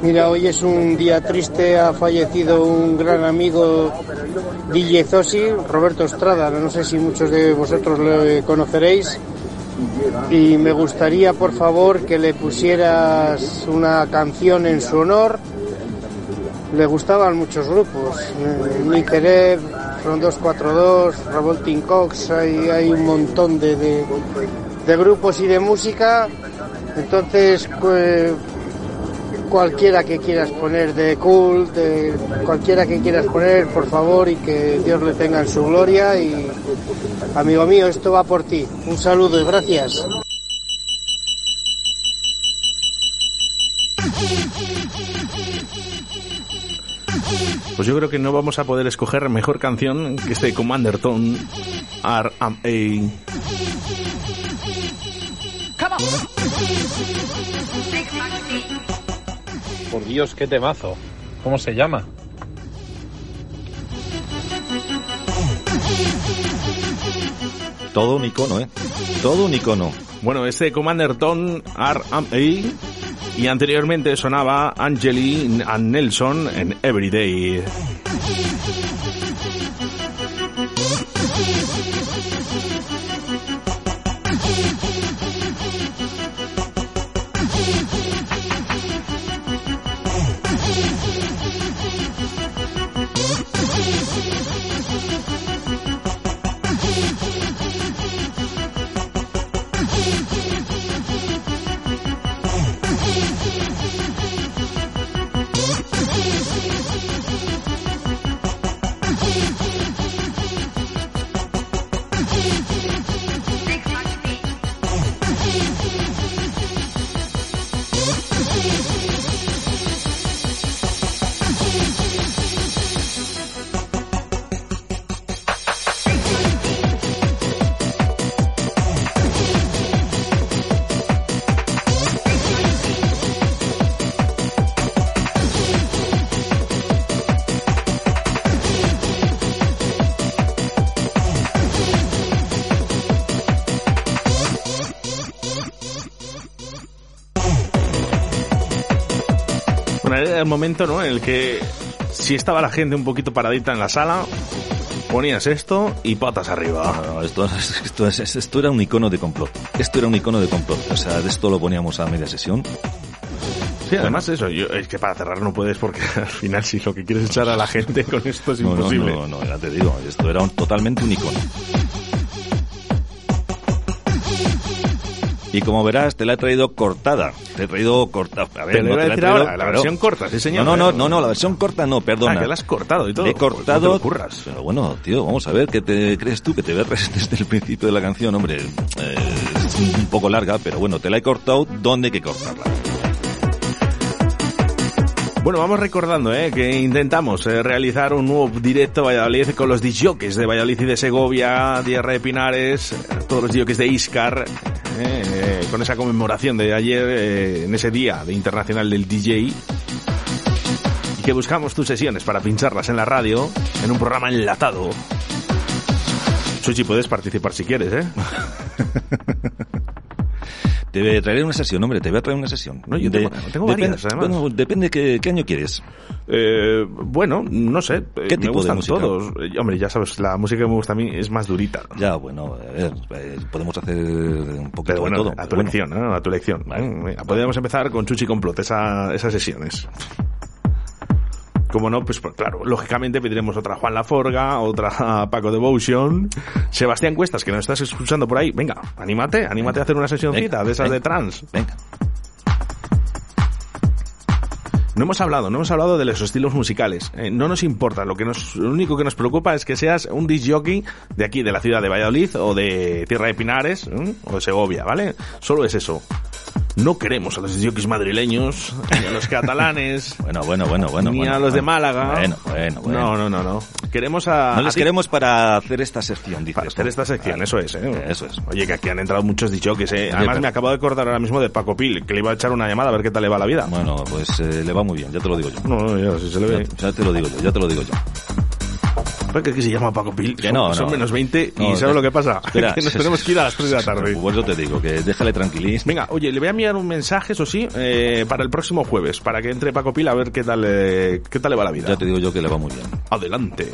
Mira, hoy es un día triste, ha fallecido un gran amigo DJ Zosi, Roberto Estrada, no sé si muchos de vosotros le conoceréis. Y me gustaría, por favor, que le pusieras una canción en su honor. Le gustaban muchos grupos, eh, Nicereb, Front 242, Revolting Cox, hay, hay un montón de, de grupos y de música. Entonces, pues, cualquiera que quieras poner de cool, de cualquiera que quieras poner, por favor, y que Dios le tenga en su gloria. Y amigo mío, esto va por ti. Un saludo y gracias. Pues yo creo que no vamos a poder escoger mejor canción que este Commander Tone R.A. Por Dios, qué temazo. ¿Cómo se llama? Todo un icono, ¿eh? Todo un icono. Bueno, este Commander Tone R.A. y anteriormente sonaba Angeli and Nelson en Everyday. El momento, ¿no? En el que si estaba la gente un poquito paradita en la sala, ponías esto y patas arriba. No, no, esto, esto, es- esto era un icono de complot. Esto era un icono de complot. O sea, de esto lo poníamos a media sesión. Sí, además eso, yo, es que para cerrar no puedes porque al final si lo que quieres es echar a la gente con esto es No, no, imposible. no, no, ya te digo, esto era un- totalmente un icono. Y como verás, te la he traído cortada. Te he traído cortada. A ver, Te no te la he traído- ahora, la versión corta, sí señor. No, no, no, no, no, la versión corta no, perdona. Ah, que la has cortado y todo. Le he Pues no te cortado. lo curras. Pero bueno, tío, vamos a ver, ¿qué te crees tú? Que te ves desde el principio de la canción, hombre. eh, es un poco larga, pero bueno, te la he cortado donde hay que cortarla. Bueno, vamos recordando ¿eh? que intentamos eh, realizar un nuevo directo Valladolid con los disjockeys de Valladolid y de Segovia, Tierra de Pinares, eh, todos los disjockeys de Iscar, eh, con esa conmemoración de ayer, eh, en ese día de internacional del DJ. Y que buscamos tus sesiones para pincharlas en la radio, en un programa enlatado. Chuchi, puedes participar si quieres, ¿eh? Te traeré una sesión, hombre, te voy a traer una sesión. No, yo tengo- tengo varias, además. Bueno, depende qué, qué año quieres. Eh, bueno, no sé. eh, ¿Qué me tipo de gustan música? todos. Eh, Hombre, ya sabes, la música que me gusta a mí es más durita. Ya, bueno, a ver, eh, podemos hacer un poquito bueno, de todo. a tu pero bueno. elección, ¿no? A tu elección. Venga, Podríamos empezar con Chuchi Complot, esa, esas sesiones. Como no, pues, pues, claro, lógicamente pediremos otra Juan Laforga, otra Paco Devotion, Sebastián Cuestas, que nos estás escuchando por ahí. Venga, anímate, anímate a hacer una sesioncita Venga, de esas de trans. Venga. No hemos hablado, no hemos hablado de los estilos musicales. Eh, no nos importa, lo que nos, lo único que nos preocupa es que seas un disc jockey de aquí, de la ciudad de Valladolid o de Tierra de Pinares ¿eh? o de Segovia, ¿vale? Solo es eso. No queremos a los jockeys madrileños, ni a los catalanes, Bueno, bueno, bueno, bueno. ni bueno, a los de bueno. Málaga. Bueno, bueno, bueno. No, no, no, no. Queremos a... No a les ti- queremos para hacer esta sección, dices. para hacer esta sección, Vale. eso es, ¿eh? Eso es. Oye, que aquí han entrado muchos jockeys, ¿eh? Además me acabo de acordar ahora mismo de Paco Pil, que le iba a echar una llamada a ver qué tal le va la vida. Bueno, pues eh, le va muy bien, ya te lo digo yo. No, no, ya, si se le ve. Ya, ya te lo digo yo, ya te lo digo yo. ¿Pero que se llama Paco Pil? Que Son- no, son no. menos 20 y ¿sabes lo que pasa? Espera, que nos tenemos que ir a las 3 de la tarde. Pues yo te digo, que déjale tranquilín. Venga, oye, le voy a enviar un mensaje, eso sí, eh, para el próximo jueves, para que entre Paco Pil a ver qué tal, eh, qué tal le va la vida. Ya te digo yo que le va muy bien. Adelante.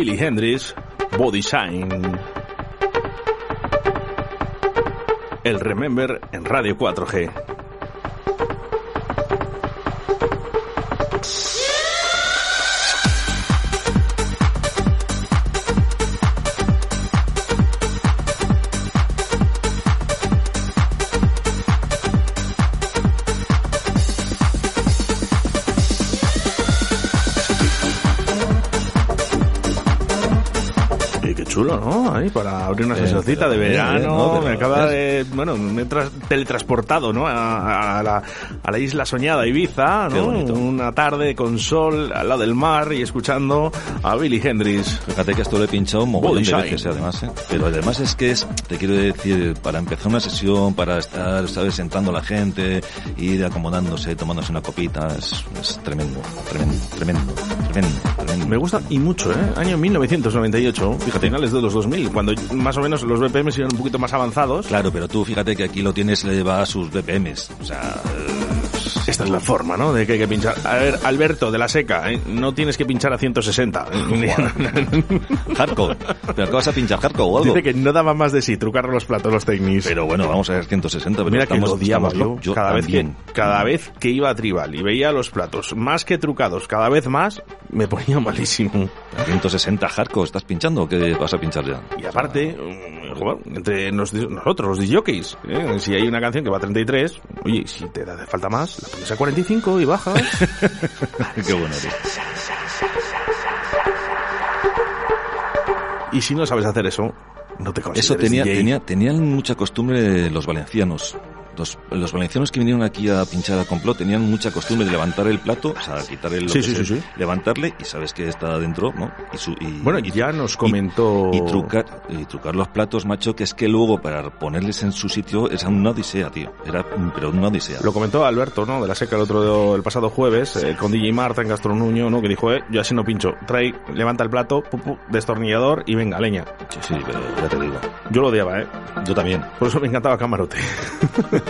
Billy Hendrix, Body Shine. El Remember en Radio 4G. Ahí para abrir una sesioncita de verano. no, me acaba de. Bueno, me he teletransportado, ¿no? A, a la, a la isla soñada Ibiza, ¿no? Una tarde con sol al lado del mar y escuchando a Billy Hendrix. Fíjate que esto lo he pinchado un Body de veces, además, ¿eh? Pero además es que es, te quiero decir, para empezar una sesión, para estar, ¿sabes?, sentando a la gente, ir acomodándose, tomándose una copita, es, es tremendo, tremendo, tremendo, tremendo, tremendo. Me gusta y mucho, ¿eh? Año 1998, fíjate, finales de los 2000, cuando más o menos los BPM eran un poquito más avanzados. Claro, pero tú fíjate que aquí lo tienes, le va a sus BPMs, o sea... Esta es la forma, ¿no? De que hay que pinchar. A ver, Alberto, de la seca, ¿eh? no tienes que pinchar a 160. hardcore. ¿Pero qué vas a pinchar hardcore o algo? Dice que no daba más de sí trucar los platos, los técnicos. Pero bueno, vamos a ver 160, pero Mira que lo odiaba estamos- yo, cada vez que cada vez que iba a tribal y veía los platos más que trucados, cada vez más me ponía malísimo. 160 hardcore, ¿estás pinchando o qué vas a pinchar ya? Y aparte, entre nos- nosotros, los DJs, ¿eh? si hay una canción que va a 33, oye, si te hace falta más, la pones a 45 y bajas. Qué bueno eres. y si no sabes hacer eso, no te consideres Eso tenía, DJ. tenía, tenían mucha costumbre los valencianos. Los, los valencianos que vinieron aquí a pinchar a complot tenían mucha costumbre de levantar el plato, o sea, quitar el, Sí, sí, sea, sí, levantarle y sabes que está dentro, ¿no? Y, su, y, Bueno, y ya nos comentó... y trucar, y trucar los platos, macho, que es que luego para ponerles en su sitio era una odisea, tío. Era, pero una odisea. Lo comentó Alberto, ¿no? De la seca el otro el pasado jueves, eh, con DJ Marta en Gastronuño, ¿no? Que dijo, eh, yo así no pincho. Trae, levanta el plato, pu, pu, destornillador y venga, leña. Sí, sí, pero ya te digo. Yo lo odiaba, ¿eh? Yo también. Por eso me encantaba Camarote.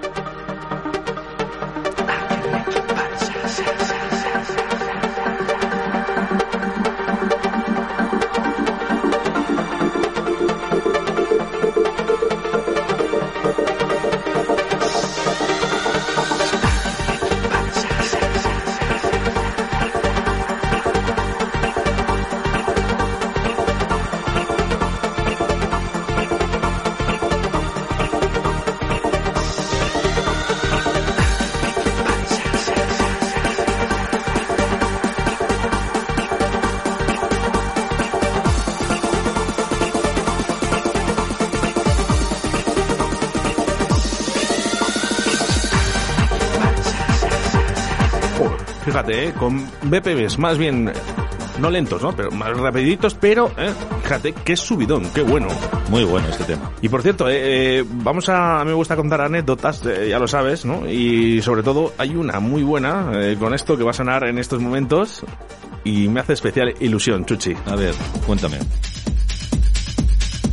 con BPMs más bien no lentos, ¿no? Pero más rapiditos, pero ¿eh? fíjate qué subidón, qué bueno. Muy bueno este tema. Y por cierto, eh, eh, vamos a, a mí me gusta contar anécdotas, eh, ya lo sabes, ¿no? Y sobre todo hay una muy buena eh, con esto que va a sonar en estos momentos y me hace especial ilusión, Chuchi. A ver, cuéntame.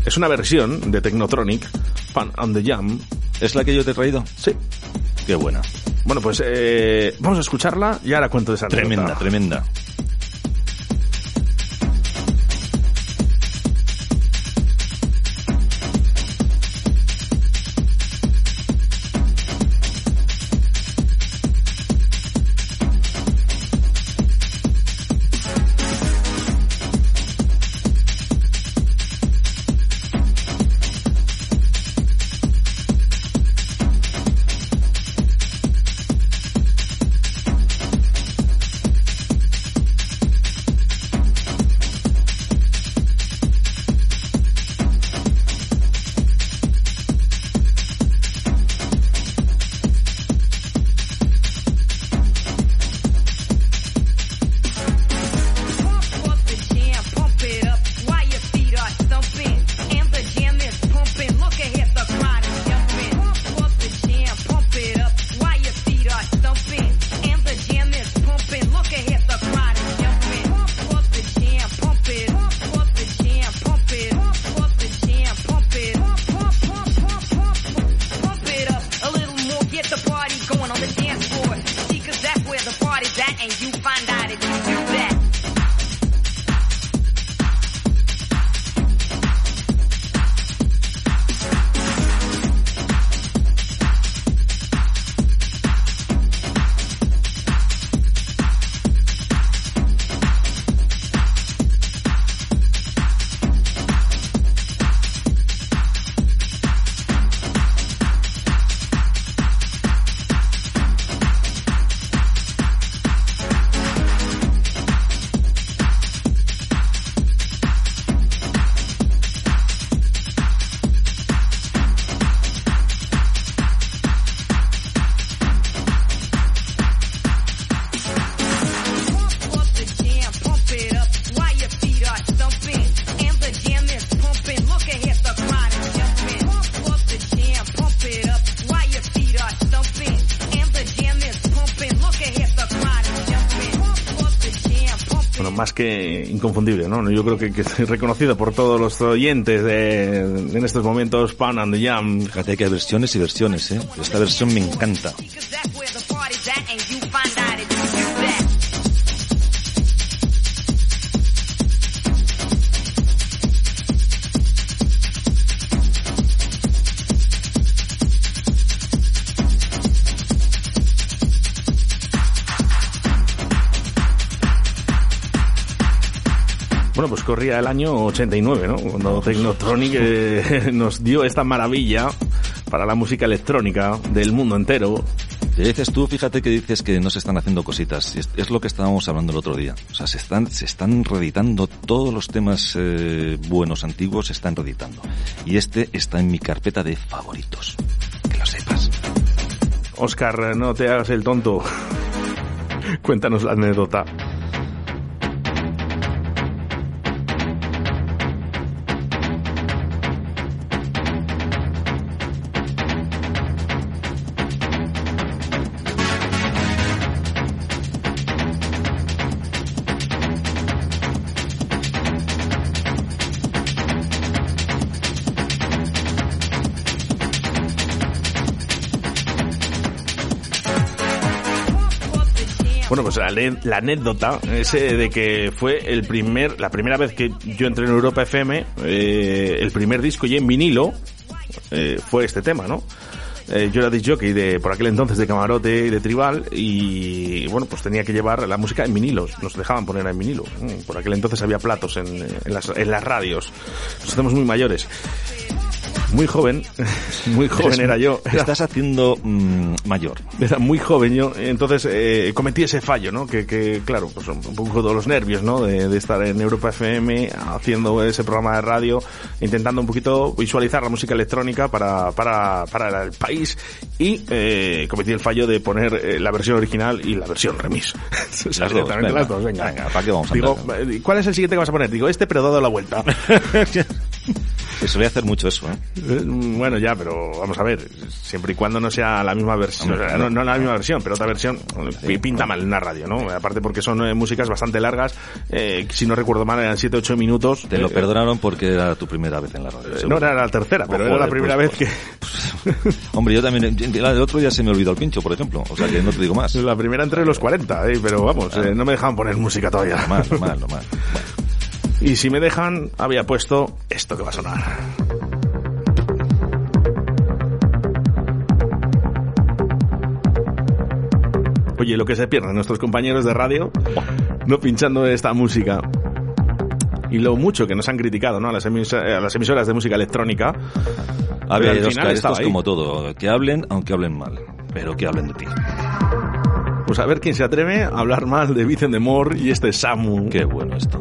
Es una versión de Technotronic, Fun on the Jam. ¿Es la que yo te he traído? Sí. Qué buena. Bueno, pues eh, vamos a escucharla y ahora cuento de esa anécdota. Tremenda, inconfundible, ¿no? Yo creo que, que es reconocido por todos los oyentes de, en estos momentos, Pound and the Jam. Fíjate que hay versiones y versiones, ¿eh? Esta versión me encanta. Corría el año 89, ¿no? Cuando Technotronic eh, nos dio esta maravilla para la música electrónica del mundo entero. Te dices tú, fíjate que dices que no se están haciendo cositas. Es, es lo que estábamos hablando el otro día. O sea, se están, se están reeditando todos los temas eh, buenos antiguos, se están reeditando. Y este está en mi carpeta de favoritos. Que lo sepas. Oscar, no te hagas el tonto. Cuéntanos la anécdota. La, anécdota ese de que fue el primer, la primera vez que yo entré en Europa FM, eh, el primer disco ya en vinilo, eh, fue este tema, ¿no? Eh, yo era disc jockey de, por aquel entonces de camarote y de tribal y bueno, pues tenía que llevar la música en vinilos, nos dejaban poner en vinilo. Mm, Por aquel entonces había platos en, en, las, en las radios. Nos hacemos muy mayores. Muy joven, muy joven Eres- era yo. te estás haciendo mm, mayor. era muy joven yo, entonces eh, cometí ese fallo, ¿no? Que, que claro, pues un poco todos los nervios, ¿no? De, de estar en Europa FM haciendo ese programa de radio, intentando un poquito visualizar la música electrónica para, para, para el país y eh, cometí el fallo de poner eh, la versión original y la versión remix. Las dos, venga. las dos, venga. Venga, ¿para qué vamos a Digo, andar? eh, ¿cuál es el siguiente que vas a poner? Digo, este pero dado la vuelta. Se suele hacer mucho eso, ¿eh? Eh, Bueno, ya, pero vamos a ver, siempre y cuando no sea la misma versión, Hombre, o sea, no, no la misma versión, pero otra versión eh, pinta mal en una radio, ¿no? Aparte porque son eh, músicas bastante largas, eh, si no recuerdo mal eran 7-8 minutos. Te lo Eh, perdonaron porque era tu primera vez en la radio. eh, seguro. no era la tercera, pero Oh, era la primera pues, vez que... Hombre, yo también. El otro día se me olvidó el pincho, por ejemplo. O sea que no te digo más. La primera entre los 40, eh, pero vamos, no me dejaban poner música todavía. Normal, normal, normal. Y si me dejan, había puesto esto que va a sonar. Oye, lo que se pierden nuestros compañeros de radio, no pinchando esta música. Y lo mucho que nos han criticado, ¿no? A las, emis- a las emisoras de música electrónica. A ver, Oscar, esto es como todo. Que hablen, aunque hablen mal. Pero que hablen de ti. Pues a ver quién se atreve a hablar mal de Vicen de Moore y este Samu. Qué bueno esto.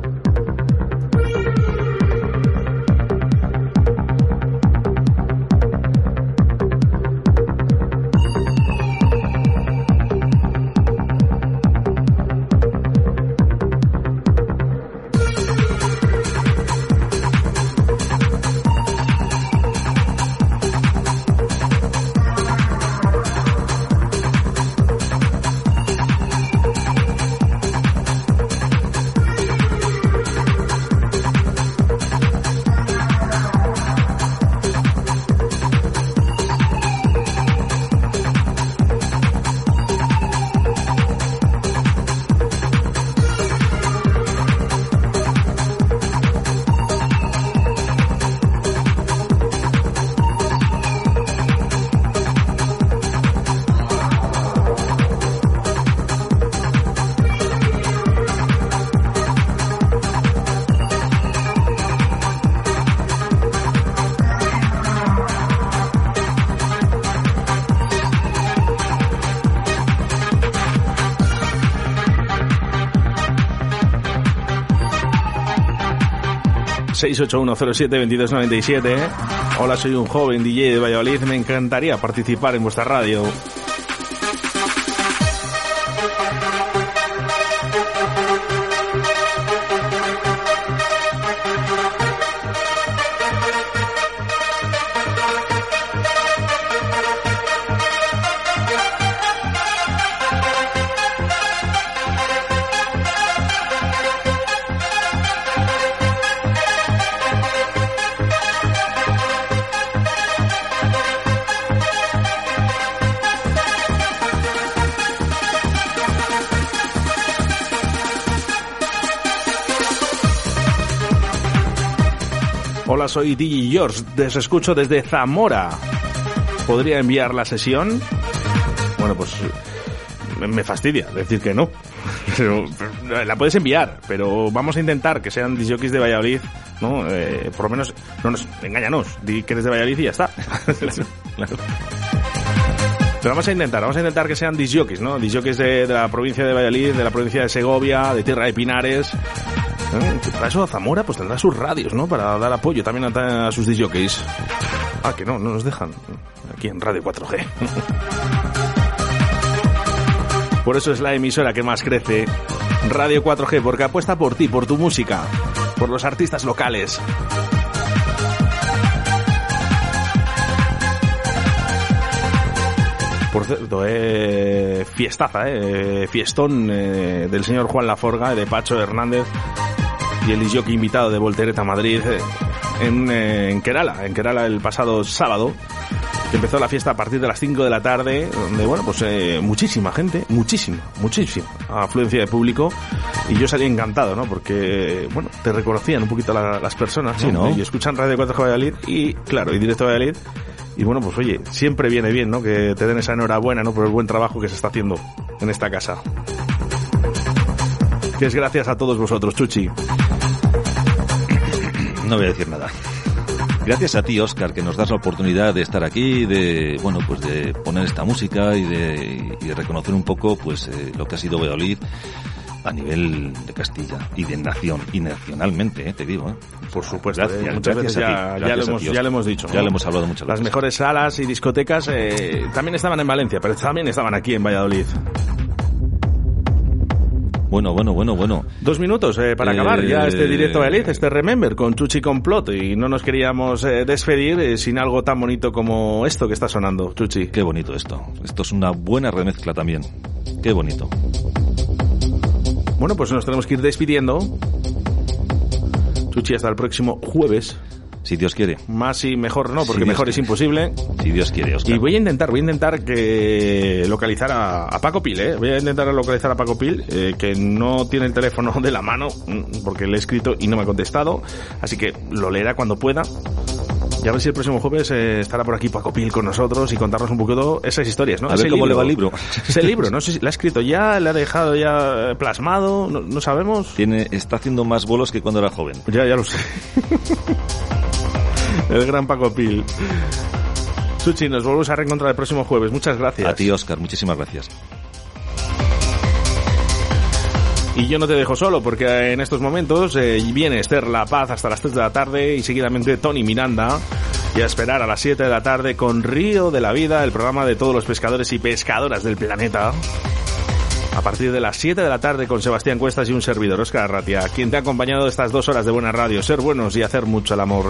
¿Eh? Hola, soy un joven DJ de Valladolid. Me encantaría participar en vuestra radio. Soy DJ George, les escucho desde Zamora. ¿Podría enviar la sesión? Bueno, pues me- fastidia decir que no. Pero, la puedes enviar, pero vamos a intentar que sean disjockeys de Valladolid, ¿no? Eh, por lo menos, no nos, engáñanos, di que eres de Valladolid y ya está. Pero vamos a intentar, vamos a intentar que sean disjockeys, ¿no? Disjockeys de, de la provincia de Valladolid, de la provincia de Segovia, de Tierra de Pinares. ¿Eh? Para eso Zamora pues tendrá sus radios, ¿no? Para dar apoyo también a, a sus disjockeys. Ah, que no, no nos dejan. Aquí en Radio 4G. Por eso es la emisora que más crece. Radio 4G, porque apuesta por ti, por tu música, por los artistas locales. Por cierto, eh, fiestaza, eh, fiestón eh, del señor Juan Laforga, de Pacho Hernández y el disjockey invitado de Voltereta Madrid eh, en, eh, en Kerala, en Kerala el pasado sábado. Empezó la fiesta a partir de las 5 de la tarde, donde, bueno, pues eh, muchísima gente, muchísima, muchísima afluencia de público. Y yo salí encantado, ¿no? Porque, bueno, te reconocían un poquito la- las personas, Sí, ¿no? Y escuchan Radio 4 Valladolid y, claro, y directo Valladolid. Y bueno, pues oye, siempre viene bien, ¿no? Que te den esa enhorabuena, ¿no? Por el buen trabajo que se está haciendo en esta casa. Que es gracias a todos vosotros, Chuchi. No voy a decir nada. Gracias a ti, Oscar, que nos das la oportunidad de estar aquí, de bueno, pues de poner esta música y de, y de reconocer un poco, pues eh, lo que ha sido Valladolid a nivel de Castilla y de nación y nacionalmente, eh, te digo. eh. Por supuesto, Gracias, eh, muchas gracias veces a ti, ya, lo a hemos, ti, ya lo hemos dicho. Ya ¿no? lo hemos hablado muchas Las veces. mejores salas y discotecas eh, también estaban en Valencia, pero también estaban aquí en Valladolid. Bueno, bueno, bueno, bueno. Dos minutos eh, para Eh, acabar ya este directo Valladolid, este Remember con Chuchi Complot y no nos queríamos eh, despedir sin algo tan bonito como esto que está sonando, Chuchi. Qué bonito esto. Esto es una buena remezcla también. Qué bonito. Bueno, pues nos tenemos que ir despidiendo. Chuchi, hasta el próximo jueves. Si Dios quiere. Más y mejor no, porque Si mejor es quiere. imposible. Si Dios quiere, Oscar. Y voy a intentar, voy a intentar que localizar a, a Paco Pil, ¿eh? Voy a intentar localizar a Paco Pil, eh, que no tiene el teléfono de la mano, mm, porque le he escrito y no me ha contestado. Así que lo leerá cuando pueda. Y a ver si el próximo jueves eh, estará por aquí Paco Pil con nosotros y contarnos un poquito esas historias, ¿no? A ver Ese cómo le va el libro. Ese libro, no sé si lo ha escrito ya, le ha dejado ya eh, plasmado, no, no sabemos. Tiene, está haciendo más bolos que cuando era joven. Ya, ya lo sé. el gran Paco Pil. Suchi, nos volvemos a reencontrar el próximo jueves. Muchas gracias. A ti, Oscar, muchísimas gracias. Y yo no te dejo solo porque en estos momentos eh, viene Esther La Paz hasta las 3 de la tarde y seguidamente Tony Miranda. Y a esperar a las 7 de la tarde con Río de la Vida, el programa de todos los pescadores y pescadoras del planeta. A partir de las 7 de la tarde con Sebastián Cuestas y un servidor, Oscar Arratia, quien te ha acompañado estas dos horas de buena radio. Ser buenos y hacer mucho el amor.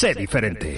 Sé diferente.